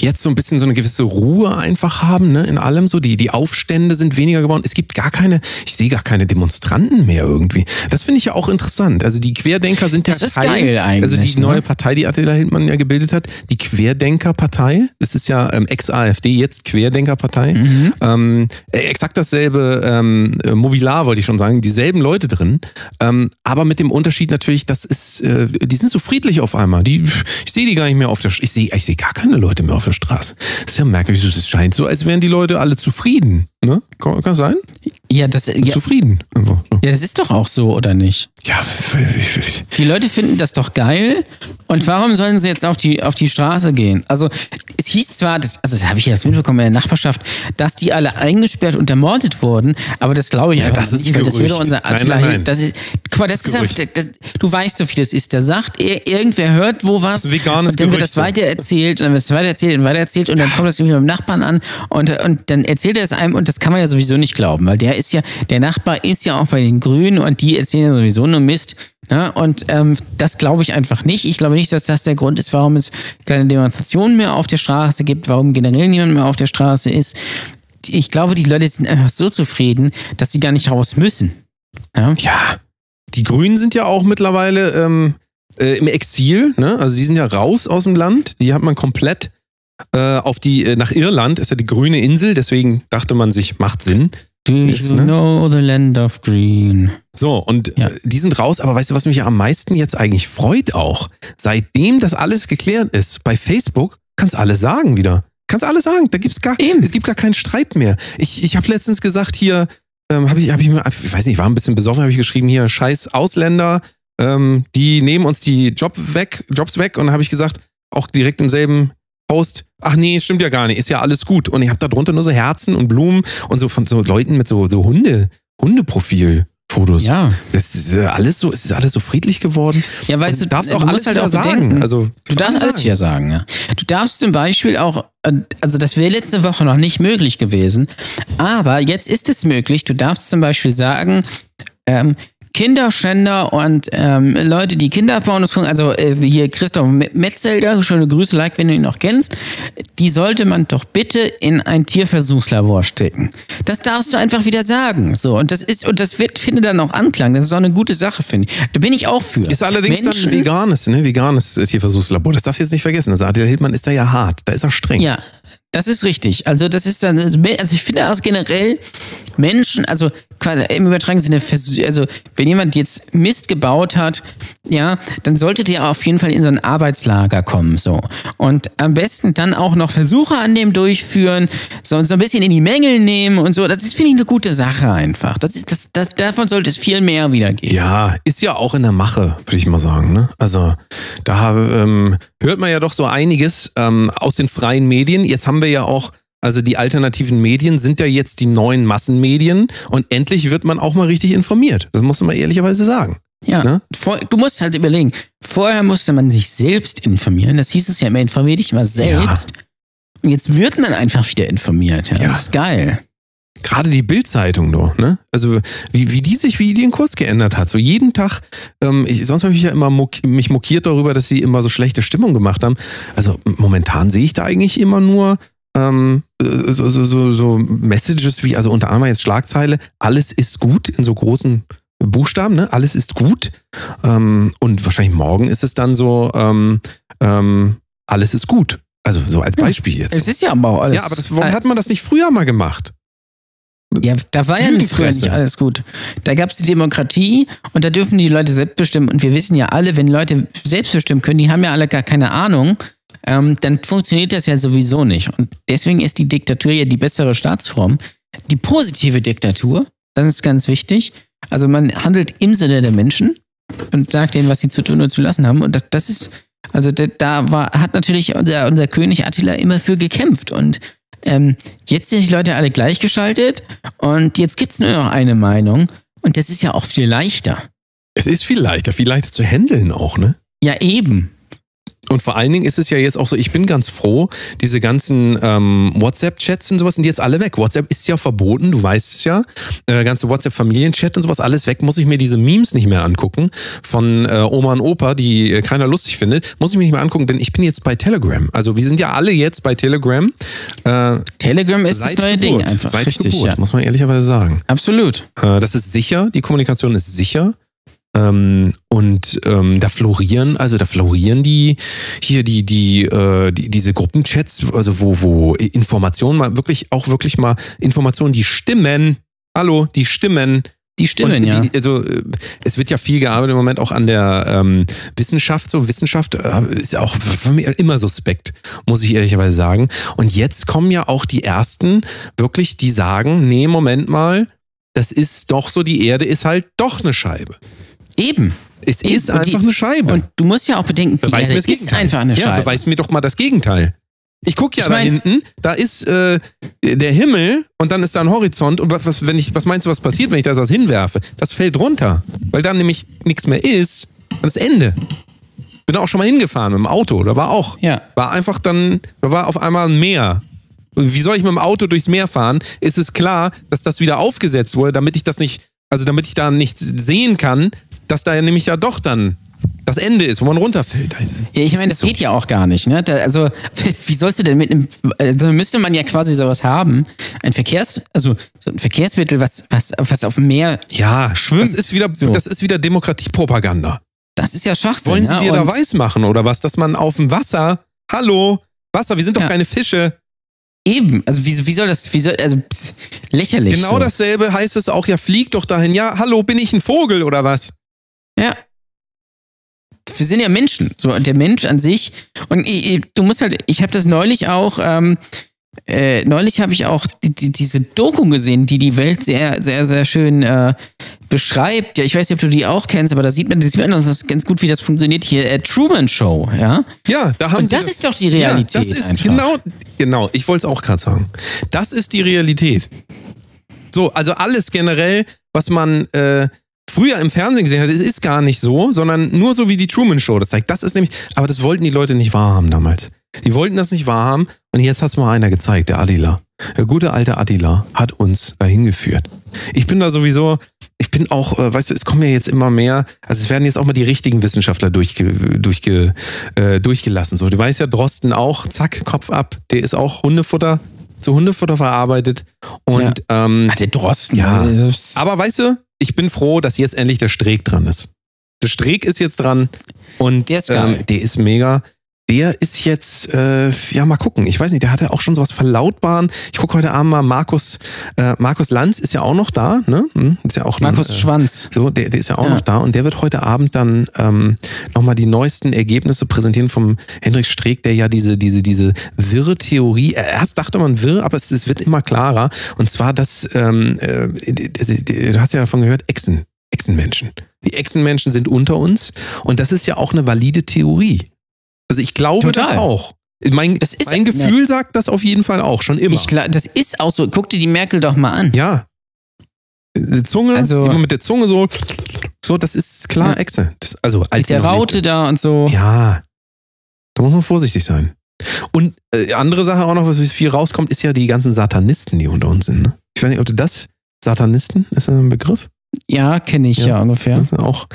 jetzt so ein bisschen so eine gewisse Ruhe einfach haben, ne, in allem so. Die, die Aufstände sind weniger geworden. Es gibt gar keine, ich sehe gar keine Demonstranten mehr irgendwie. Das finde ich ja auch interessant. Also die Querdenker sind ja Das Teil, also die ne? neue Partei, die Attila Hildmann ja gebildet hat, die Querdenkerpartei. Es ist ja ähm, Ex-AfD, jetzt Querdenkerpartei. Mhm. Ähm, äh, exakt dasselbe ähm, äh, Mobilar, wollte ich schon sagen, dieselben Leute drin. Ähm, aber mit dem Unterschied natürlich, das ist, äh, die sind so friedlich auf einmal. Die, ich sehe die gar nicht mehr auf der. Ich sehe ich seh gar keine Leute mehr auf der Straße. Das ist ja merkwürdig. Es scheint so, als wären die Leute alle zufrieden. Ne? Kann, kann sein? Ja, das, ja, Zufrieden. Ja, das ist doch auch so, oder nicht? Ja, Die Leute finden das doch geil. Und warum sollen sie jetzt auf die, auf die Straße gehen? Also, es hieß zwar, das, also das habe ich jetzt mitbekommen in der Nachbarschaft, dass die alle eingesperrt und ermordet wurden, aber das glaube ich einfach das ist nicht, weil das würde unser Nein, Attila nein, Hild- nein. Das ist, guck mal, das ist Gerücht. einfach, das, du weißt doch, wie das ist. Der sagt, ir- irgendwer hört wo was. Das ist veganes und dann wird das Gerücht. weiter erzählt und dann wird es weiter erzählt und weiter erzählt und dann kommt das irgendwie beim Nachbarn an und, und dann erzählt er es einem und das kann man ja sowieso nicht glauben, weil der ist ja, der Nachbar ist ja auch bei den Grünen und die erzählen ja sowieso nur Mist. Ne? Und ähm, das glaube ich einfach nicht. Ich glaube nicht, dass das der Grund ist, warum es keine Demonstrationen mehr auf der Straße gibt, warum generell niemand mehr auf der Straße ist. Ich glaube, die Leute sind einfach so zufrieden, dass sie gar nicht raus müssen. Ja? Ja, die Grünen sind ja auch mittlerweile ähm, äh, im Exil, ne? Also die sind ja raus aus dem Land. Die hat man komplett äh, auf die, äh, nach Irland, ist ja die grüne Insel, deswegen dachte man sich, macht Sinn. Do Ist, you ne? know the land of green? So, und Ja. äh, die sind raus, aber weißt du, was mich ja am meisten jetzt eigentlich freut auch? Seitdem das alles geklärt ist, bei Facebook kannst alles sagen wieder. Kannst alles sagen, da gibt's gar, Eben. es gibt gar keinen Streit mehr. Ich, ich habe letztens gesagt hier, ähm, habe ich, hab ich, mir- ich weiß nicht, war ein bisschen besoffen, habe ich geschrieben hier, scheiß Ausländer, ähm, die nehmen uns die Job weg, Jobs weg. Und habe ich gesagt, auch direkt im selben Post, ach nee, stimmt ja gar nicht, ist ja alles gut. Und ich habe da drunter nur so Herzen und Blumen und so von so Leuten mit so, so Hunde, Hundeprofil. Fotos. Ja. Das ist äh, alles so, es ist alles so friedlich geworden. Ja, weil du du darfst du auch musst alles halt auch sagen. bedenken, Also, Du darfst alles wieder sagen, ja. Du darfst zum Beispiel auch, äh, also das wäre letzte Woche noch nicht möglich gewesen, aber jetzt ist es möglich. Du darfst zum Beispiel sagen, ähm, Kinderschänder und ähm, Leute, die Kinderpornos gucken, also äh, hier Christoph Metzelder, schöne Grüße, like, wenn du ihn noch kennst, die sollte man doch bitte in ein Tierversuchslabor stecken. Das darfst du einfach wieder sagen. So, und das ist, und das wird, finde dann auch Anklang. Das ist auch eine gute Sache, finde ich. Da bin ich auch für. Ist allerdings Menschen, dann ein veganes, ne? Veganes Tierversuchslabor. Das darfst du jetzt nicht vergessen. Also Attila Hildmann ist da ja hart. Da ist er streng. Ja, das ist richtig. Also das ist dann, also ich finde aus generell Menschen, also quasi im übertragenen Sinne, also wenn jemand jetzt Mist gebaut hat, ja, dann sollte der auf jeden Fall in so ein Arbeitslager kommen, so. Und am besten dann auch noch Versuche an dem durchführen, so, so ein bisschen in die Mängel nehmen und so. Das ist, finde ich, eine gute Sache einfach. Das ist, das, das, davon sollte es viel mehr wieder geben. Ja, ist ja auch in der Mache, würde ich mal sagen. Ne? Also da ähm, hört man ja doch so einiges ähm, aus den freien Medien. Jetzt haben wir ja auch, also die alternativen Medien sind ja jetzt die neuen Massenmedien und endlich wird man auch mal richtig informiert. Das muss man ehrlicherweise sagen. Ja, Ne? du musst halt überlegen, vorher musste man sich selbst informieren. Das hieß es ja immer, informier dich mal selbst. Und jetzt wird man einfach wieder informiert. Ja, Ja. Das ist geil. Gerade die Bildzeitung doch, ne? Also wie, wie die sich, wie die den Kurs geändert hat. So jeden Tag, ähm, ich, sonst habe ich ja immer mok mich mokiert darüber, dass sie immer so schlechte Stimmung gemacht haben. Also momentan sehe ich da eigentlich immer nur ähm, äh, so, so, so, so Messages wie, also unter anderem jetzt Schlagzeile, alles ist gut in so großen Buchstaben, ne? Alles ist gut. Ähm, und wahrscheinlich morgen ist es dann so, ähm, ähm, alles ist gut. Also so als Beispiel jetzt. Es ist ja aber auch alles. ja, aber das, warum hat man das nicht früher mal gemacht? Ja, da war ja nicht früher nicht alles gut. Da gab es die Demokratie und da dürfen die Leute selbst bestimmen. Und wir wissen ja alle, wenn Leute selbst bestimmen können, die haben ja alle gar keine Ahnung, ähm, dann funktioniert das ja sowieso nicht. Und deswegen ist die Diktatur ja die bessere Staatsform. Die positive Diktatur, das ist ganz wichtig. Also man handelt im Sinne der Menschen und sagt denen, was sie zu tun und zu lassen haben. Und das, das ist, also da, da war, hat natürlich unser, unser König Attila immer für gekämpft. Und ähm, jetzt sind die Leute alle gleichgeschaltet und jetzt gibt es nur noch eine Meinung. Und das ist ja auch viel leichter. Es ist viel leichter, viel leichter zu handeln auch, ne? Ja, eben. Und vor allen Dingen ist es ja jetzt auch so, ich bin ganz froh, diese ganzen ähm, WhatsApp-Chats und sowas sind jetzt alle weg. WhatsApp ist ja verboten, du weißt es ja. Äh, ganze WhatsApp-Familienchat und sowas, alles weg. Muss ich mir diese Memes nicht mehr angucken von äh, Oma und Opa, die äh, keiner lustig findet. Muss ich mir nicht mehr angucken, denn ich bin jetzt bei Telegram. Also wir sind ja alle jetzt bei Telegram. Äh, Telegram ist das neue Ding Geburt. einfach. Seit Richtig, Geburt, ja. muss man ehrlicherweise sagen. Absolut. Äh, das ist sicher, die Kommunikation ist sicher. Ähm, und ähm, da florieren, also da florieren die hier die die, äh, die diese Gruppenchats, also wo wo Informationen mal wirklich auch wirklich mal Informationen, die stimmen. Hallo, die stimmen. Die Stimmen, und ja. die, also äh, es wird ja viel gearbeitet im Moment auch an der ähm, Wissenschaft. So Wissenschaft äh, ist auch für mich immer suspekt, muss ich ehrlicherweise sagen. Und jetzt kommen ja auch die ersten wirklich, die sagen, nee, Moment mal, das ist doch so, die Erde ist halt doch eine Scheibe. Eben. Es ist die- einfach eine Scheibe. Und du musst ja auch bedenken, die beweis Erde mir das ist einfach eine ja, Scheibe. beweis mir doch mal das Gegenteil. Ich gucke ja Ich da mein- hinten, da ist äh, der Himmel und dann ist da ein Horizont und was, wenn ich, was meinst du, was passiert, wenn ich da was hinwerfe? Das fällt runter, weil dann nämlich nichts mehr ist das Ende. Bin da auch schon mal hingefahren mit dem Auto, da war auch, Ja. war einfach dann, da war auf einmal ein Meer. Und wie soll ich mit dem Auto durchs Meer fahren? Ist es klar, dass das wieder aufgesetzt wurde, damit ich das nicht, also damit ich da nicht sehen kann, dass da ja nämlich ja doch dann das Ende ist, wo man runterfällt. da. Ja, ich meine, das so. geht ja auch gar nicht. Ne? Da, also, wie sollst du denn mit einem, also müsste man ja quasi sowas haben, ein Verkehrs, also so ein Verkehrsmittel, was, was, was auf dem Meer, Ja, Schwimmt. Das ist wieder, So. das ist wieder Demokratiepropaganda. das ist ja Schwachsinn. Wollen Sie ja? dir da Und- weismachen oder was? Dass man auf dem Wasser, hallo, Wasser, wir sind doch Ja. keine Fische. Eben, also wie, wie soll das, wie soll, also pss, lächerlich. Genau so. dasselbe heißt es auch, ja, flieg doch dahin. Ja, hallo, bin ich ein Vogel oder was? Ja. Wir sind ja Menschen, so und der Mensch an sich. Und ich, du musst halt, ich habe das neulich auch, ähm, äh, neulich habe ich auch die, die, diese Doku gesehen, die die Welt sehr, sehr, sehr schön äh, beschreibt. Ja, ich weiß nicht, ob du die auch kennst, aber da sieht man, da sieht man das ganz gut, wie das funktioniert hier. Äh, Truman Show, ja? Ja, da haben Und sie das ist doch die Realität Ja, das ist einfach. genau, genau. Ich wollte es auch gerade sagen. Das ist die Realität. So, also alles generell, was man äh, früher im Fernsehen gesehen hat, es ist gar nicht so, sondern nur so wie die Truman Show das zeigt. Das ist nämlich, aber das wollten die Leute nicht wahrhaben damals. Die wollten das nicht wahrhaben und jetzt hat es mal einer gezeigt, der Adila. Der gute alte Adila hat uns dahin geführt. Ich bin da sowieso, ich bin auch, äh, weißt du, es kommen ja jetzt immer mehr, also es werden jetzt auch mal die richtigen Wissenschaftler durchge, durchge, äh, durchgelassen. So, du weißt ja, Drosten auch, zack, Kopf ab. Der ist auch Hundefutter, zu Hundefutter verarbeitet. Und ähm, Ach, der Drosten. Ja. äh, aber weißt du, ich bin froh, dass jetzt endlich der Streeck dran ist. Der Streeck ist jetzt dran und Der ist ähm, der ist mega. Der ist jetzt, äh, ja, mal gucken. Ich weiß nicht, der hatte auch schon sowas verlautbaren. Ich gucke heute Abend mal Markus, äh, Markus Lanz ist ja auch noch da, ne? Hm, Ist ja auch ein, Markus äh, Schwanz. so, der, der ist ja auch Ja. noch da und der wird heute Abend dann ähm, nochmal die neuesten Ergebnisse präsentieren vom Hendrik Streeck, der ja diese, diese, diese wirre Theorie, erst dachte man wirr, aber es, es wird immer klarer. Und zwar, dass, ähm, äh, du hast ja davon gehört, Echsen, Echsenmenschen. Die Echsenmenschen sind unter uns und das ist ja auch eine valide Theorie. Also ich glaube Total. das auch. Mein, Das ist- mein Gefühl sagt das auf jeden Fall auch, schon immer. Ich glaub, das ist auch so. Guck dir die Merkel doch mal an. Ja. Die Zunge, Also- immer mit der Zunge so, so, das ist klar Ja. Echse. Das, also als Mit der Raute da und so. lebte. Ja. Da muss man vorsichtig sein. Und äh, andere Sache auch noch, was viel rauskommt, ist ja die ganzen Satanisten, die unter uns sind. Ne? Ich weiß nicht, ob du das Satanisten, ist das ein Begriff? Ja, kenne ich ja, Ja. ungefähr. Das auch,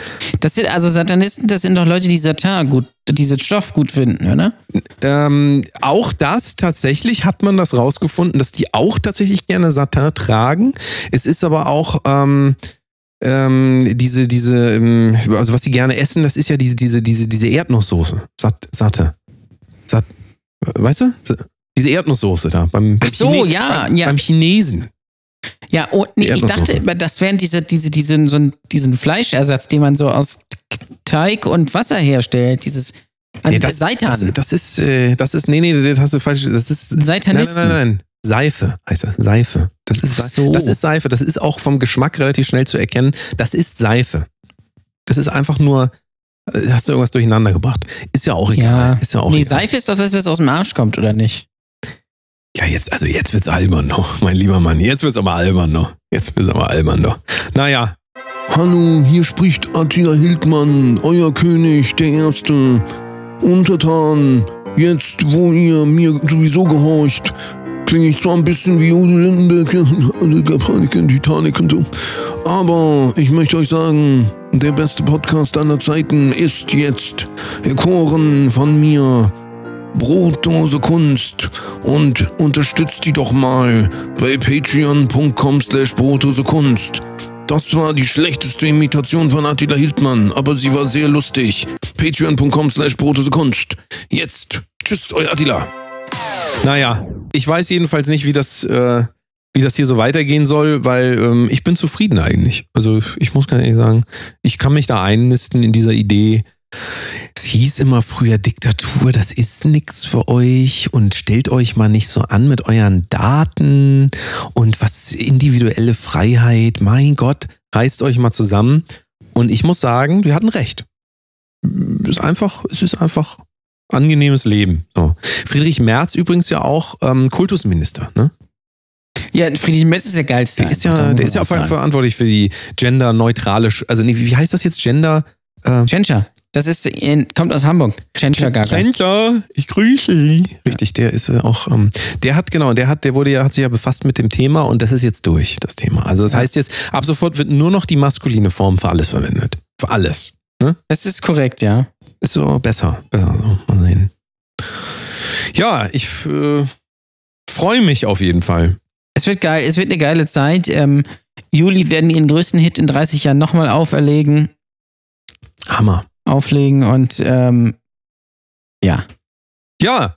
Das sind also Satanisten, das sind doch Leute, die Satan gut, diesen Stoff gut finden, oder? ähm, auch das tatsächlich hat man das rausgefunden, dass die auch tatsächlich gerne Satan tragen. Es ist aber auch ähm, ähm, diese, diese, ähm, also was sie gerne essen, das ist ja diese, diese, diese, diese Erdnusssoße. Sat, Satte. Sat, weißt du? Diese Erdnusssoße da beim, beim Ach so, Chine- ja, beim, ja. beim Chinesen. Ja, und nee, Die ich dachte, immer, das wären diese, diese, diesen, so diesen Fleischersatz, den man so aus Teig und Wasser herstellt. Dieses Nee, das, Seitan. das, das ist, äh, das ist, nee, nee, das hast du falsch, das ist, nein, nein, Seitanisten. nein, nein, Seife heißt das, Seife. Das ist, Seife. so. das ist Seife, das ist auch vom Geschmack relativ schnell zu erkennen. Das ist Seife. Das ist einfach nur, äh, hast du irgendwas durcheinander gebracht. Ist ja auch egal. Ja. Ist ja auch nee, egal. Seife ist doch das, was aus dem Arsch kommt, oder nicht? Ja, jetzt, also jetzt wird's albern noch, mein lieber Mann. Jetzt wird's aber albern noch. Jetzt wird's aber albern noch. Naja, Hallo, hier spricht Attila Hildmann, euer König, der Erste. Untertan, jetzt wo ihr mir sowieso gehorcht, klinge ich zwar ein bisschen wie Udo Lindenberg, alle Paniken, Titanic und so. Aber ich möchte euch sagen, der beste Podcast aller Zeiten ist jetzt erkoren von mir. Brotdose Kunst und unterstützt die doch mal bei patreon.com slash Brotdose Kunst. Das war die schlechteste Imitation von Attila Hildmann, aber sie war sehr lustig. Patreon.com slash Kunst. Jetzt. Tschüss, euer Attila. naja. Ich weiß jedenfalls nicht, wie das, äh, wie das hier so weitergehen soll, weil ähm, ich bin zufrieden eigentlich. Also ich muss ganz ehrlich sagen, ich kann mich da einnisten in dieser Idee. Es hieß immer früher Diktatur, das ist nix für euch und stellt euch mal nicht so an mit euren Daten und was individuelle Freiheit, mein Gott, reißt euch mal zusammen. Und ich muss sagen, wir hatten recht. Es ist einfach, es ist einfach angenehmes Leben. So. Friedrich Merz übrigens ja auch ähm, Kultusminister, ne? Ja, Friedrich Merz ist der geilste. Der ist ja, der ist ja verantwortlich für die genderneutrale, also nee, wie heißt das jetzt? Gender? Äh, Tschentscher. Das ist, in, kommt aus Hamburg. Tschentscher Gaga. Chandler, ich grüße Sie. Richtig, der ist äh, auch, ähm, der hat genau, der hat, der wurde ja, hat sich ja befasst mit dem Thema und das ist jetzt durch, das Thema. Also das Ja. heißt jetzt, ab sofort wird nur noch die maskuline Form für alles verwendet. Für alles. Das ist korrekt, ja. Ist so besser. Besser so. Mal sehen. Ja, ich äh, freue mich auf jeden Fall. Es wird geil, es wird eine geile Zeit. Ähm, Juli werden ihren größten Hit in 30 Jahren nochmal auferlegen, Hammer. auflegen und ähm, ja, Ja,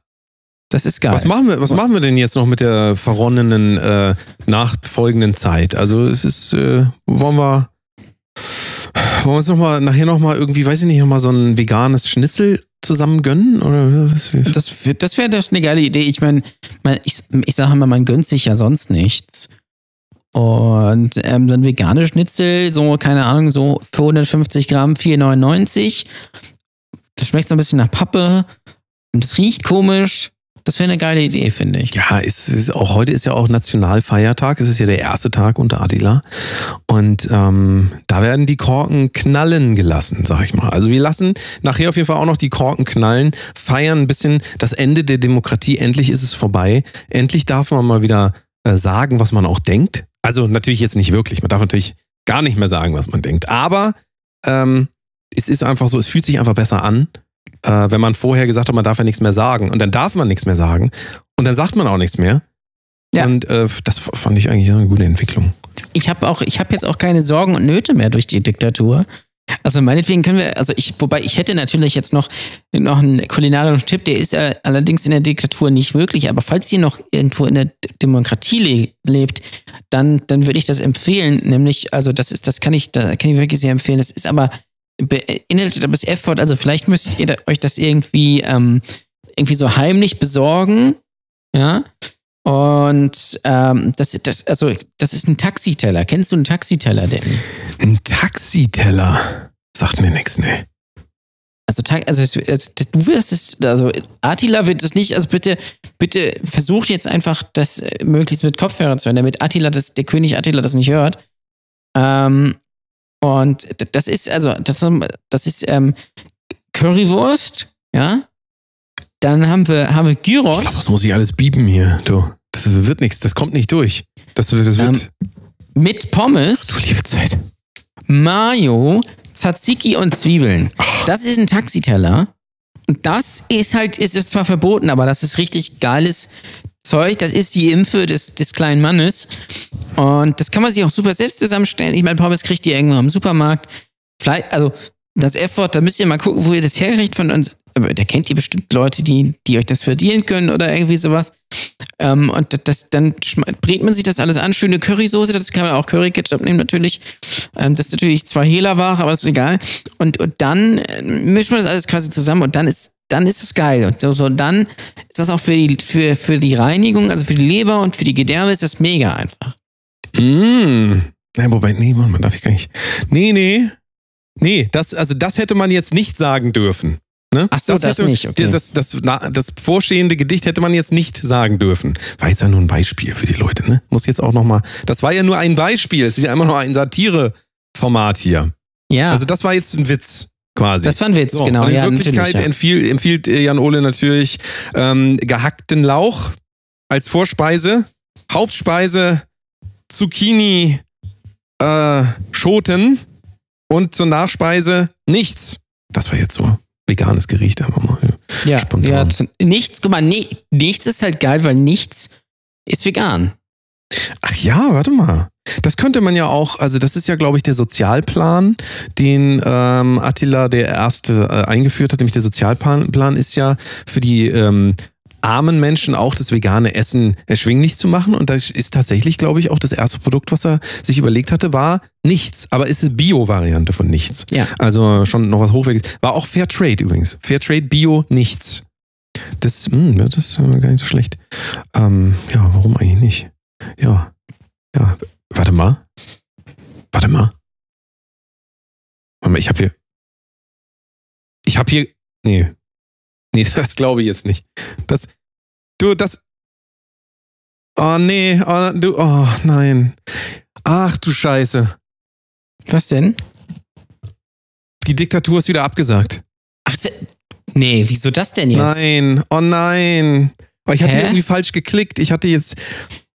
das ist geil. was machen wir, was machen wir denn jetzt noch mit der verronnenen äh, nachfolgenden Zeit? Also es ist, äh, wollen wir, wollen wir uns noch mal nachher noch mal irgendwie, weiß ich nicht, noch mal so ein veganes Schnitzel zusammen gönnen? Oder was? Das, das wäre das eine geile Idee. Ich meine, ich, ich sage immer, man gönnt sich ja sonst nichts. Und ähm, so ein veganes Schnitzel, so, keine Ahnung, so für 150 Gramm 4,99. Das schmeckt so ein bisschen nach Pappe. Und das riecht komisch. Das wäre eine geile Idee, finde ich. Ja, es ist auch heute ist ja auch Nationalfeiertag. Es ist ja der erste Tag unter Attila. Und ähm, da werden die Korken knallen gelassen, sag ich mal. Also wir lassen nachher auf jeden Fall auch noch die Korken knallen, feiern ein bisschen das Ende der Demokratie. Endlich ist es vorbei. Endlich darf man mal wieder äh, sagen, was man auch denkt. Also natürlich jetzt nicht wirklich. Man darf natürlich gar nicht mehr sagen, was man denkt. Aber ähm, es ist einfach so, es fühlt sich einfach besser an, äh, wenn man vorher gesagt hat, man darf ja nichts mehr sagen. Und dann darf man nichts mehr sagen. Und dann sagt man auch nichts mehr. Ja. Und äh, das fand ich eigentlich eine gute Entwicklung. ich habe auch, ich habe jetzt auch keine Sorgen und Nöte mehr durch die Diktatur. Also meinetwegen können wir, also ich, wobei ich hätte natürlich jetzt noch, noch einen kulinarischen Tipp, der ist äh, allerdings in der Diktatur nicht möglich, aber falls ihr noch irgendwo in der Demokratie le lebt, dann, dann würde ich das empfehlen, nämlich, also das ist, das kann ich, da kann ich wirklich sehr empfehlen, das ist aber beinhaltet aber das F-Wort, also vielleicht müsst ihr da, euch das irgendwie, ähm, irgendwie so heimlich besorgen, ja, und ähm, das, das, also, das ist ein Taxiteller. Kennst du einen Taxiteller, Danny? Ein Taxiteller. Sagt mir nichts, ne. Also, also, also du wirst es, also Attila wird es nicht, also bitte, bitte versucht jetzt einfach, das äh, möglichst mit Kopfhörer zu hören, damit Attila das, der König Attila das nicht hört. Ähm, und das ist, also, das, das ist ähm, Currywurst, ja. Dann haben wir, haben wir Ich glaube, Gyros das muss ich alles bieben hier, du. Das wird nichts, das kommt nicht durch. Das, wird- das wird. Ähm, mit Pommes. so liebe Zeit. Mayo, Tzatziki und Zwiebeln. Das ist ein Taxiteller. Und das ist halt, ist es zwar verboten, aber das ist richtig geiles Zeug. Das ist die Impfe des, des kleinen Mannes. Und das kann man sich auch super selbst zusammenstellen. Ich meine, Pommes kriegt ihr irgendwo im Supermarkt. Vielleicht, also das F-Wort, da müsst ihr mal gucken, wo ihr das herkriegt von uns. Da kennt ihr bestimmt Leute, die, die euch das verdienen können oder irgendwie sowas. Ähm, und das, das, dann brät man sich das alles an. Schöne Currysoße, dazu kann man auch Curry-Ketchup nehmen natürlich. Ähm, das ist natürlich zwar Hehlerware, aber ist egal. Und, und dann äh, mischt man das alles quasi zusammen und dann ist, dann ist es geil. Und so, so dann ist das auch für die, für, für die Reinigung, also für die Leber und für die Gedärme ist das mega einfach. Mmh. Ja, wobei, nee, man darf ich gar nicht. Nee, nee. Nee, das, also das hätte man jetzt nicht sagen dürfen. Ne? Ach so, das hätte, nicht, okay. Das, das, das vorstehende Gedicht hätte man jetzt nicht sagen dürfen. War jetzt ja nur ein Beispiel für die Leute, ne? Muss jetzt auch nochmal. Das war ja nur ein Beispiel. Es ist ja immer noch ein Satire-Format hier. Ja, Also das war jetzt ein Witz quasi. das war ein Witz, So, genau. und in ja, Wirklichkeit ja. empfiehlt, empfiehlt äh, Jan Ole natürlich ähm, gehackten Lauch als Vorspeise, Hauptspeise Zucchini äh, Schoten und zur Nachspeise nichts. Das war jetzt so veganes Gericht einfach mal. Ja. Ja, Spontan. ja zu- nichts, guck mal, ni- nichts ist halt geil, weil nichts ist vegan. Ach ja, warte mal. Das könnte man ja auch, also das ist ja, glaube ich, der Sozialplan, den ähm, Attila der Erste äh, eingeführt hat. Nämlich der Sozialplan Plan ist ja für die ähm, armen Menschen auch das vegane Essen erschwinglich zu machen. Und das ist tatsächlich, glaube ich, auch das erste Produkt, was er sich überlegt hatte, war nichts. Aber ist eine Bio-Variante von nichts. Ja. Also schon noch was Hochwertiges. War auch Fair Trade übrigens. Fair Trade Bio nichts. Das, mh, das ist gar nicht so schlecht. Ähm, ja, warum eigentlich nicht? Ja. Ja. Warte mal. Warte mal. Warte mal, ich habe hier. Ich habe hier. Nee. Nee, das glaube ich jetzt nicht. Das. Du, das. Oh, nee. Oh, du. Oh, nein. Ach du Scheiße. Was denn? Die Diktatur ist wieder abgesagt. Ach, nee, wieso das denn jetzt? Nein, oh nein. Oh, ich hatte irgendwie falsch geklickt. Ich hatte jetzt,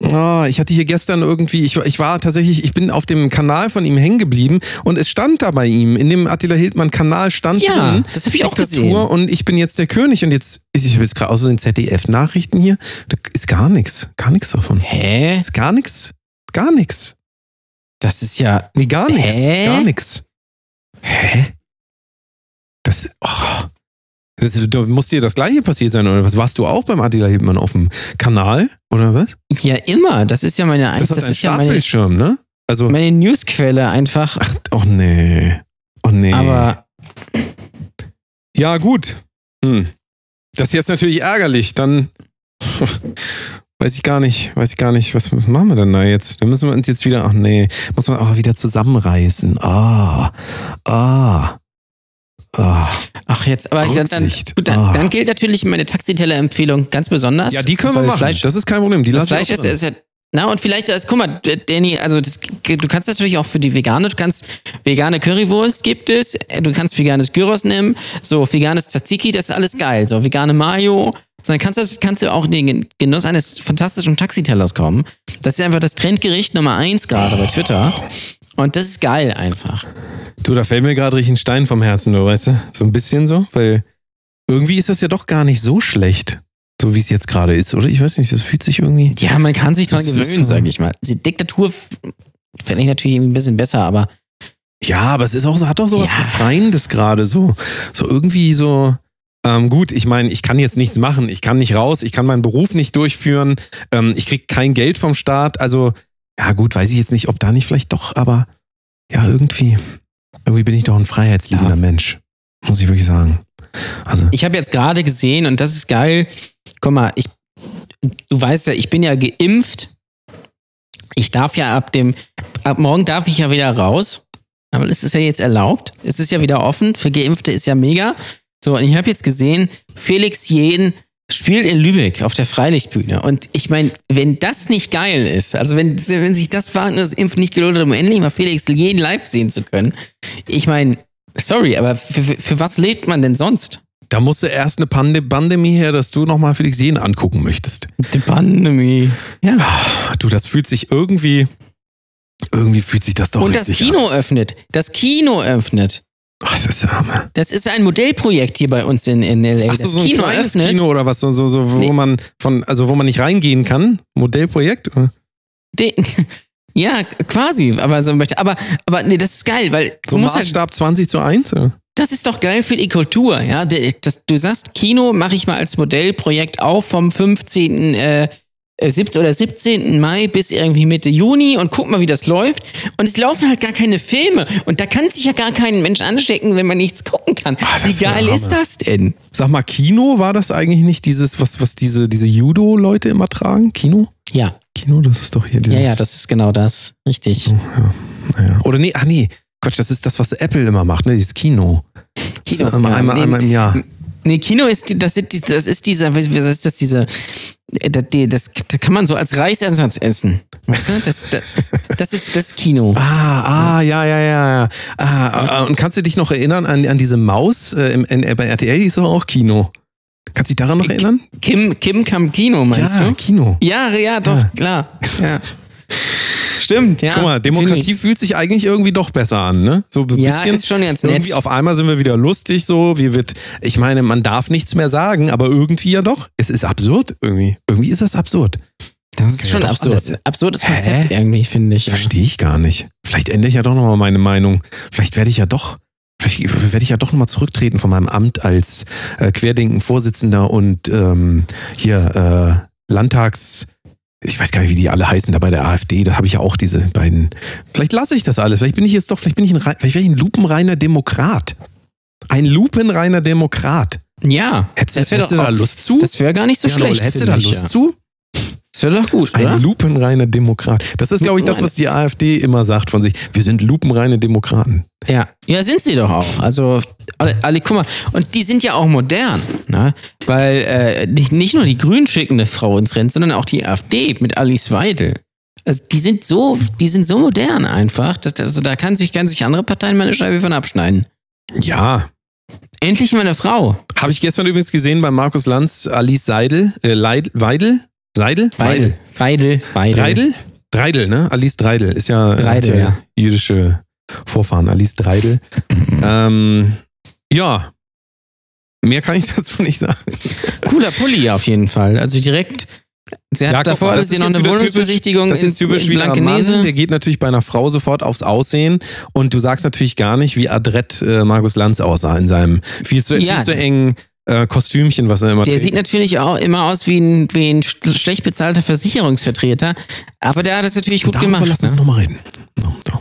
oh, ich hatte hier gestern irgendwie, ich, war- ich war tatsächlich, ich bin auf dem Kanal von ihm hängen geblieben und es stand da bei ihm, in dem Attila Hildmann Kanal stand Ja, drin, das habe ich auch gesehen. und ich bin jetzt der König und jetzt, ich habe jetzt gerade aus den ZDF-Nachrichten hier, da ist gar nichts, gar nichts davon. Hä? Ist gar nichts, gar nichts. Das ist ja. Nee, gar nichts, Hä? gar nichts. Hä? Das, oh. Das, da muss dir das gleiche passiert sein, oder was? Warst du auch beim Attila Hildmann auf dem Kanal, oder was? Ja, immer. Das ist ja meine, Das, das, ist ja meine, Startbildschirm, ne? Also, meine Newsquelle einfach. ach, oh nee. Oh nee. Aber ja, gut. Hm. Das ist jetzt natürlich ärgerlich. Dann weiß ich gar nicht, weiß ich gar nicht, was machen wir denn da jetzt? Dann müssen wir uns jetzt wieder, ach nee, muss man auch wieder zusammenreißen. Ah, ah. Ah. Ach, jetzt, aber dann, dann, gut, dann, Ah. dann gilt natürlich meine Taxiteller-Empfehlung ganz besonders. Ja, die können wir machen. Fleisch, das ist kein Problem. Die das lasse ich Fleisch ist, ist ja. Na, und vielleicht, das, guck mal, Danny, also das, du kannst natürlich auch für die vegane, du kannst vegane Currywurst gibt es, du kannst veganes Gyros nehmen, so veganes Tzatziki, das ist alles geil, so vegane Mayo, so, dann kannst das- kannst du auch in den Genuss eines fantastischen Taxitellers kommen. Das ist einfach das Trendgericht Nummer eins gerade bei Twitter. Und das ist geil einfach. Du, da fällt mir gerade richtig ein Stein vom Herzen, du weißt du? So ein bisschen so, weil irgendwie ist das ja doch gar nicht so schlecht, so wie es jetzt gerade ist, oder? Ich weiß nicht, das fühlt sich irgendwie. Ja, man kann sich dran gewöhnen, so. sag ich mal. Die Diktatur fände ich natürlich ein bisschen besser, aber Ja, aber es ist auch so, hat doch so was Ja. Befreiendes gerade, so, so irgendwie so. Ähm, gut, ich meine, ich kann jetzt nichts machen, ich kann nicht raus, ich kann meinen Beruf nicht durchführen, ähm, ich krieg kein Geld vom Staat, also ja gut, weiß ich jetzt nicht, ob da nicht vielleicht doch, aber ja, irgendwie, irgendwie bin ich doch ein freiheitsliebender Ja. Mensch, muss ich wirklich sagen. Also, ich habe jetzt gerade gesehen und das ist geil. Guck mal, ich, du weißt ja, ich bin ja geimpft. Ich darf ja ab dem, ab morgen darf ich ja wieder raus. Aber es ist ja jetzt erlaubt. Es ist ja wieder offen. Für Geimpfte ist ja mega. So, und ich habe jetzt gesehen, Felix Jähn spielt in Lübeck auf der Freilichtbühne. Und ich meine, wenn das nicht geil ist, also wenn, wenn sich das das Impfen nicht gelohnt hat, um endlich mal Felix Jähn live sehen zu können, ich meine, sorry, aber für, für, für was lebt man denn sonst? da musste erst eine Pande Pandemie her, dass du nochmal Felix Jähn angucken möchtest. Die Pandemie. Ja. Du, das fühlt sich irgendwie, irgendwie fühlt sich das doch Und das Kino öffnet. Das Kino öffnet. Ach, das ist Hammer. Das ist ein Modellprojekt hier bei uns in, in LA. Ach das so, so ein Kino kleines öffnet. Kino oder was, so, so, so wo Nee. man von, also wo man nicht reingehen kann. Modellprojekt? De- ja, quasi, aber so möchte. Aber, aber nee, das ist geil, weil So halt, Maßstab 20 zu 1? oder? das ist doch geil für die Kultur, ja. Das, du sagst, Kino mache ich mal als Modellprojekt auf vom 15. Äh, äh, 17. oder 17. Mai bis irgendwie Mitte Juni und guck mal, wie das läuft. Und es laufen halt gar keine Filme. Und da kann sich ja gar kein Mensch anstecken, wenn man nichts gucken kann. Das wie geil ist das denn? Sag mal, Kino, war das eigentlich nicht dieses, was, was diese, diese Judo-Leute immer tragen? Kino? Ja, Kino, das ist doch hier ja, ja, dieses- das ist genau das. Richtig. Naja. Oder nee, ach nee, Quatsch, das ist das, was Apple immer macht, ne? Dieses Kino. Kino. Einmal, Ja, einmal, nee, einmal im Jahr. Nee, Kino ist, die- das ist, das ist dieser, was ist das, diese, äh, das, das, das kann man so als Reisersatz essen. Weißt du? Das, das, das ist das Kino. Ah, ah, ja, ja, ja, ja. Ah, ah, und kannst du dich noch erinnern an, an diese Maus äh, im, in, bei RTL? Die ist doch auch Kino. Kannst du dich daran noch erinnern? Kim, Kim kam Kino, meinst ja, du? Kino. Ja, ja, doch, Ja. klar. Ja. Stimmt, ja. Guck mal, Demokratie natürlich. fühlt sich eigentlich irgendwie doch besser an, ne? So ein Ja, bisschen. ist schon ganz nett. Irgendwie auf einmal sind wir wieder lustig so. Wie wird, ich meine, man darf nichts mehr sagen, aber irgendwie ja doch. Es ist absurd irgendwie. Irgendwie ist das absurd. Das ist Ja, schon doch absurd. alles. Absurdes Hä? Konzept irgendwie, finde ich. Ja. Verstehe ich gar nicht. Vielleicht ändere ich ja doch nochmal meine Meinung. Vielleicht werde ich ja doch, vielleicht werde ich ja doch nochmal zurücktreten von meinem Amt als äh, Querdenken-Vorsitzender und ähm, hier äh, Landtags, ich weiß gar nicht, wie die alle heißen, da bei der AfD, da habe ich ja auch diese beiden. Vielleicht lasse ich das alles. Vielleicht bin ich jetzt doch, vielleicht bin ich ein, vielleicht werde ich ein lupenreiner Demokrat. Ein lupenreiner Demokrat. Ja, Hättest, das wäre hättest du da Lust zu? das wäre gar nicht so Ja, schlecht. hättest du da Lust ja. zu? Das wäre doch gut, Ein oder? lupenreiner Demokrat. Das ist, glaube ich, das, was die AfD immer sagt von sich. Wir sind lupenreine Demokraten. Ja, ja, sind sie doch auch. Also alle, alle guck mal, und die sind ja auch modern, ne? Weil äh, nicht, nicht nur die Grünen schicken eine Frau ins Rennen, sondern auch die AfD mit Alice Weidel. Also die sind so, die sind so modern einfach. Dass, also da kann sich, kann sich andere Parteien mal eine Scheibe von abschneiden. Ja, Endlich mal eine Frau. Habe ich gestern übrigens gesehen bei Markus Lanz, Alice Seidel, äh, Leid, Weidel? Seidel? Weidel. Weidel. Weidel. Dreidel? Dreidel, ne? Alice Dreidel ist ja, Dreidel, hat ja. jüdische Vorfahren. Alice Dreidel. ähm, ja. Mehr kann ich dazu nicht sagen. Cooler Pulli auf jeden Fall. Also direkt. Sie hat Ja, guck davor das ist noch eine Wohnungsbesichtigung Das ist in, typisch in wieder ein Mann, Blankenese. der geht natürlich bei einer Frau sofort aufs Aussehen und du sagst natürlich gar nicht, wie adrett äh, Markus Lanz aussah in seinem viel zu, Ja. viel zu engen äh, Kostümchen, was er immer Der trägt. sieht natürlich auch immer aus wie ein, wie ein sch- schlecht bezahlter Versicherungsvertreter. Aber der hat es natürlich gut Darüber gemacht. lass uns Ne? nochmal reden. So, so.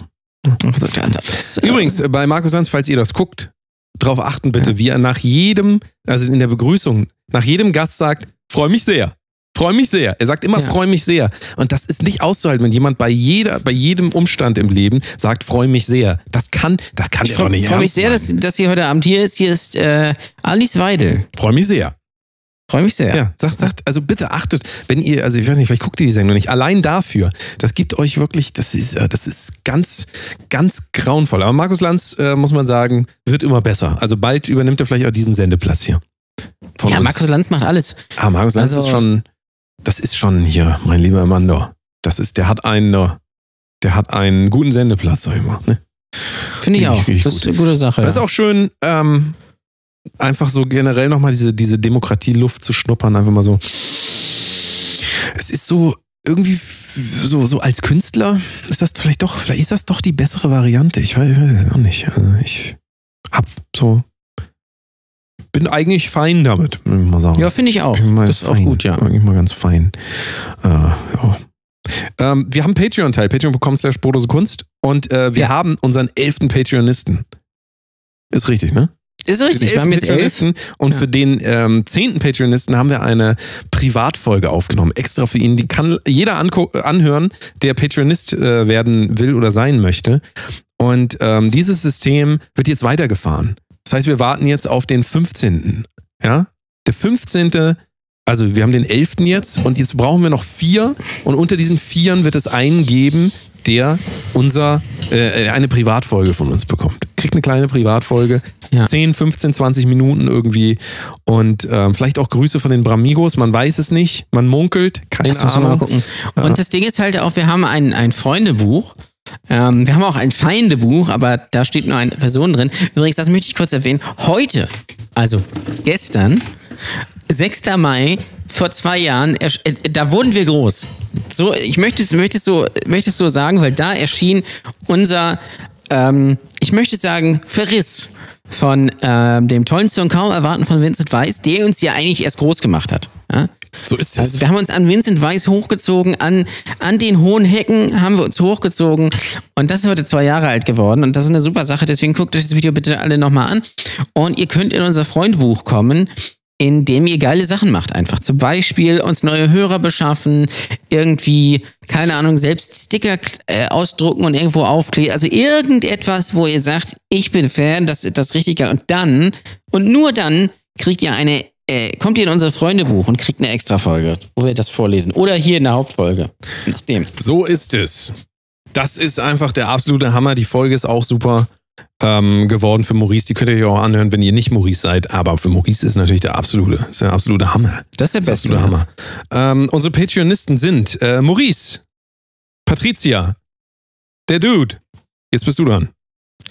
Das, äh, Übrigens, äh, bei Markus Lanz, falls ihr das guckt, drauf achten bitte, wie er nach jedem, also in der Begrüßung, nach jedem Gast sagt, freue mich sehr. Freue mich sehr. Er sagt immer, Ja. freue mich sehr. Und das ist nicht auszuhalten, wenn jemand bei jeder, bei jedem Umstand im Leben sagt, freue mich sehr. Das kann, das kann Ich doch freue nicht freu mich ernst sehr, dass, dass sie heute Abend hier ist. Hier ist äh, Alice Weidel. Freue mich sehr. Freue mich sehr. Ja, sagt, sagt, also bitte achtet, wenn ihr, also ich weiß nicht, vielleicht guckt ihr die Sendung nicht, allein dafür, das gibt euch wirklich, das ist, äh, das ist ganz, ganz grauenvoll. Aber Markus Lanz, äh, muss man sagen, wird immer besser. Also bald übernimmt er vielleicht auch diesen Sendeplatz hier. Ja, uns. Markus Lanz macht alles. Ah, Markus Lanz Also- ist schon, das ist schon hier, mein lieber Mando. Das ist, der hat einen, der hat einen guten Sendeplatz, sag ich mal. Ne? Finde ich auch. richtig Das ist gut. eine gute Sache. Das ist auch schön, ähm, einfach so generell nochmal diese, diese Demokratieluft zu schnuppern, einfach mal so. Es ist so irgendwie so, so als Künstler ist das vielleicht doch, vielleicht ist das doch die bessere Variante. Ich weiß, ich weiß es auch nicht. Also ich hab so, bin eigentlich fein damit, muss ich mal sagen. ja, finde ich auch. Bin Das ist auch fein. gut, ja. Eigentlich mal ganz fein. Äh, ja. ähm, wir haben Patreon-Teil, patreon.com slash Kunst und äh, wir Ja. haben unseren elften Patreonisten. Ist richtig, ne? Ist richtig. Wir haben jetzt elf. Patreonisten und Ja. für den ähm, zehnten Patreonisten haben wir eine Privatfolge aufgenommen, extra für ihn. Die kann jeder anhören, der Patreonist äh, werden will oder sein möchte. Und ähm, dieses System wird jetzt weitergefahren. Das heißt, wir warten jetzt auf den 15. Ja? Der 15. Also wir haben den 11. jetzt und jetzt brauchen wir noch vier und unter diesen Vieren wird es einen geben, der unser äh, eine Privatfolge von uns bekommt. Kriegt eine kleine Privatfolge, Ja. 10, 15, 20 Minuten irgendwie und ähm, vielleicht auch Grüße von den Bramigos, man weiß es nicht, man munkelt, keine Das Ahnung. gucken. Ja. Und das Ding ist halt auch, wir haben ein, ein Freundebuch. Ähm, wir haben auch ein Feindebuch, aber da steht nur eine Person drin. Übrigens, das möchte ich kurz erwähnen. Heute, also gestern, 6. Mai, vor zwei Jahren, äh, da wurden wir groß. So, ich möchte es, möchte so, möchte so sagen, weil da erschien unser, ähm, ich möchte sagen, Verriss von ähm, dem tollen Song Kaum erwarten von Vincent Weiss, der uns ja eigentlich erst groß gemacht hat. Ja? So ist es. Also wir haben uns an Vincent Weiss hochgezogen, an, an den hohen Hecken haben wir uns hochgezogen und das ist heute zwei Jahre alt geworden und das ist eine super Sache, deswegen guckt euch das Video bitte alle nochmal an und ihr könnt in unser Freundbuch kommen, in dem ihr geile Sachen macht einfach. Zum Beispiel uns neue Hörer beschaffen, irgendwie, keine Ahnung, selbst Sticker äh, ausdrucken und irgendwo aufkleben. Also irgendetwas, wo ihr sagt, ich bin Fan, das das ist richtig geil. Und dann, und nur dann, kriegt ihr eine, äh, kommt ihr in unser Freundebuch und kriegt eine extra Folge, wo wir das vorlesen. Oder hier in der Hauptfolge. Nachdem. So ist es. Das ist einfach der absolute Hammer. Die Folge ist auch super ähm, geworden für Maurice. Die könnt ihr euch auch anhören, wenn ihr nicht Maurice seid. Aber für Maurice ist natürlich der absolute, ist der absolute Hammer. Das ist der Das ist beste. absolute Hammer. Ähm, unsere Patreonisten sind äh, Maurice, Patricia, der Dude. Jetzt bist du dran.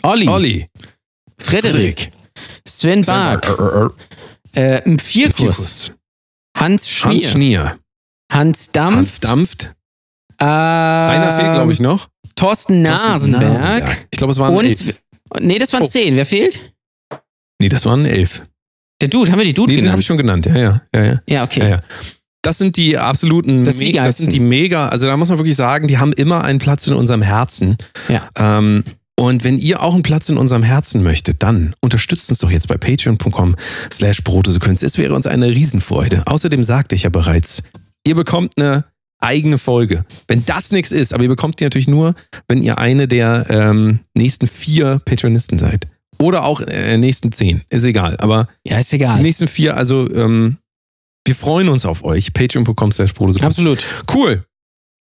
Olli, Olli, Frederik, Sven Bark, äh, im Vierkus, Vierkus, Hans Schnier, Hans Schnier, Hans Dampf, Hans Dampft. äh, Einer fehlt, glaube ich, noch. Thorsten Thorsten Nasenberg. Ich glaube, es waren Und, elf. nee, das waren Oh. zehn. Wer fehlt? Nee, das waren elf. Der Dude, haben wir die Dude Nee, den habe genannt? ich schon genannt. Ja, ja, ja, ja. ja, okay. Ja, ja. Das sind die absoluten, Das die das sind die mega, also da muss man wirklich sagen, die haben immer einen Platz in unserem Herzen. Ja. Ähm, und wenn ihr auch einen Platz in unserem Herzen möchtet, dann unterstützt uns doch jetzt bei patreon.com slash Kunst. Es wäre uns eine Riesenfreude. Außerdem sagte ich ja bereits, ihr bekommt eine eigene Folge. Wenn das nichts ist, aber ihr bekommt die natürlich nur, wenn ihr eine der ähm, nächsten vier Patronisten seid. Oder auch äh, nächsten zehn. Ist egal. Aber Ja, ist die egal. nächsten vier, also ähm, wir freuen uns auf euch. Patreon.com slash Absolut. Cool.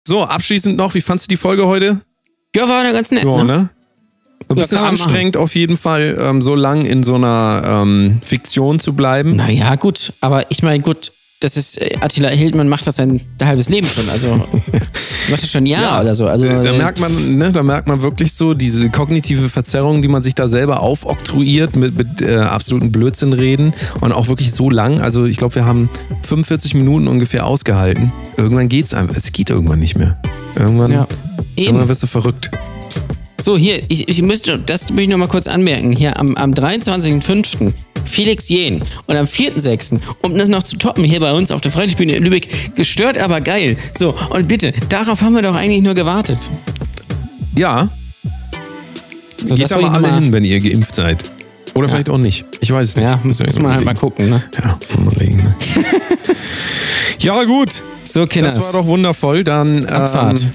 So, abschließend noch, wie fandst du die Folge heute? Ja, war ja ganz nett. Ja, ne? ne? Ein Ja, bisschen man anstrengend auf jeden Fall, ähm, so lang in so einer ähm, Fiktion zu bleiben. Naja, gut. Aber ich meine, gut, das ist, äh, Attila Hildmann macht das sein halbes Leben schon. Also, macht das schon ein Jahr Ja, oder so. Also, da äh, merkt man, ne, da merkt man wirklich so diese kognitive Verzerrung, die man sich da selber aufoktroyiert mit, mit äh, absoluten Blödsinn reden und auch wirklich so lang. Also ich glaube, wir haben 45 Minuten ungefähr ausgehalten. Irgendwann geht's einfach. Es geht irgendwann nicht mehr. Irgendwann, ja. Irgendwann wirst du verrückt. So, hier, ich, ich müsste, das möchte ich noch mal kurz anmerken. Hier am, am 23.05. Felix Jähn und am 4.06., um das noch zu toppen, hier bei uns auf der Freitagsbühne in Lübeck, gestört, aber geil. So, und bitte, darauf haben wir doch eigentlich nur gewartet. Ja, So, geht ich alle mal- hin, wenn ihr geimpft seid. Oder vielleicht auch nicht. Ich weiß es nicht. Ja, muss, muss man halt mal gucken, ne? Ja, mal überlegen, ne? ja, gut. So, Kinders. Das war doch wundervoll. Dann Abfahrt. Ähm,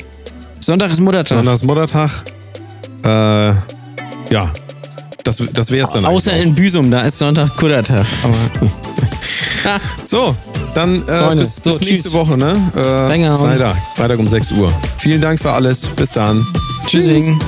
Sonntag ist Muttertag. Sonntags Muttertag. Äh, ja, das, das wäre es dann. Außer in Büsum, da ist Sonntag Kuttertag. auch. So, dann äh, Freunde, bis, so, bis nächste tschüss. Woche, ne? Äh. Freitag. Freitag um 6 Uhr. Vielen Dank für alles. Bis dann. Tschüssing.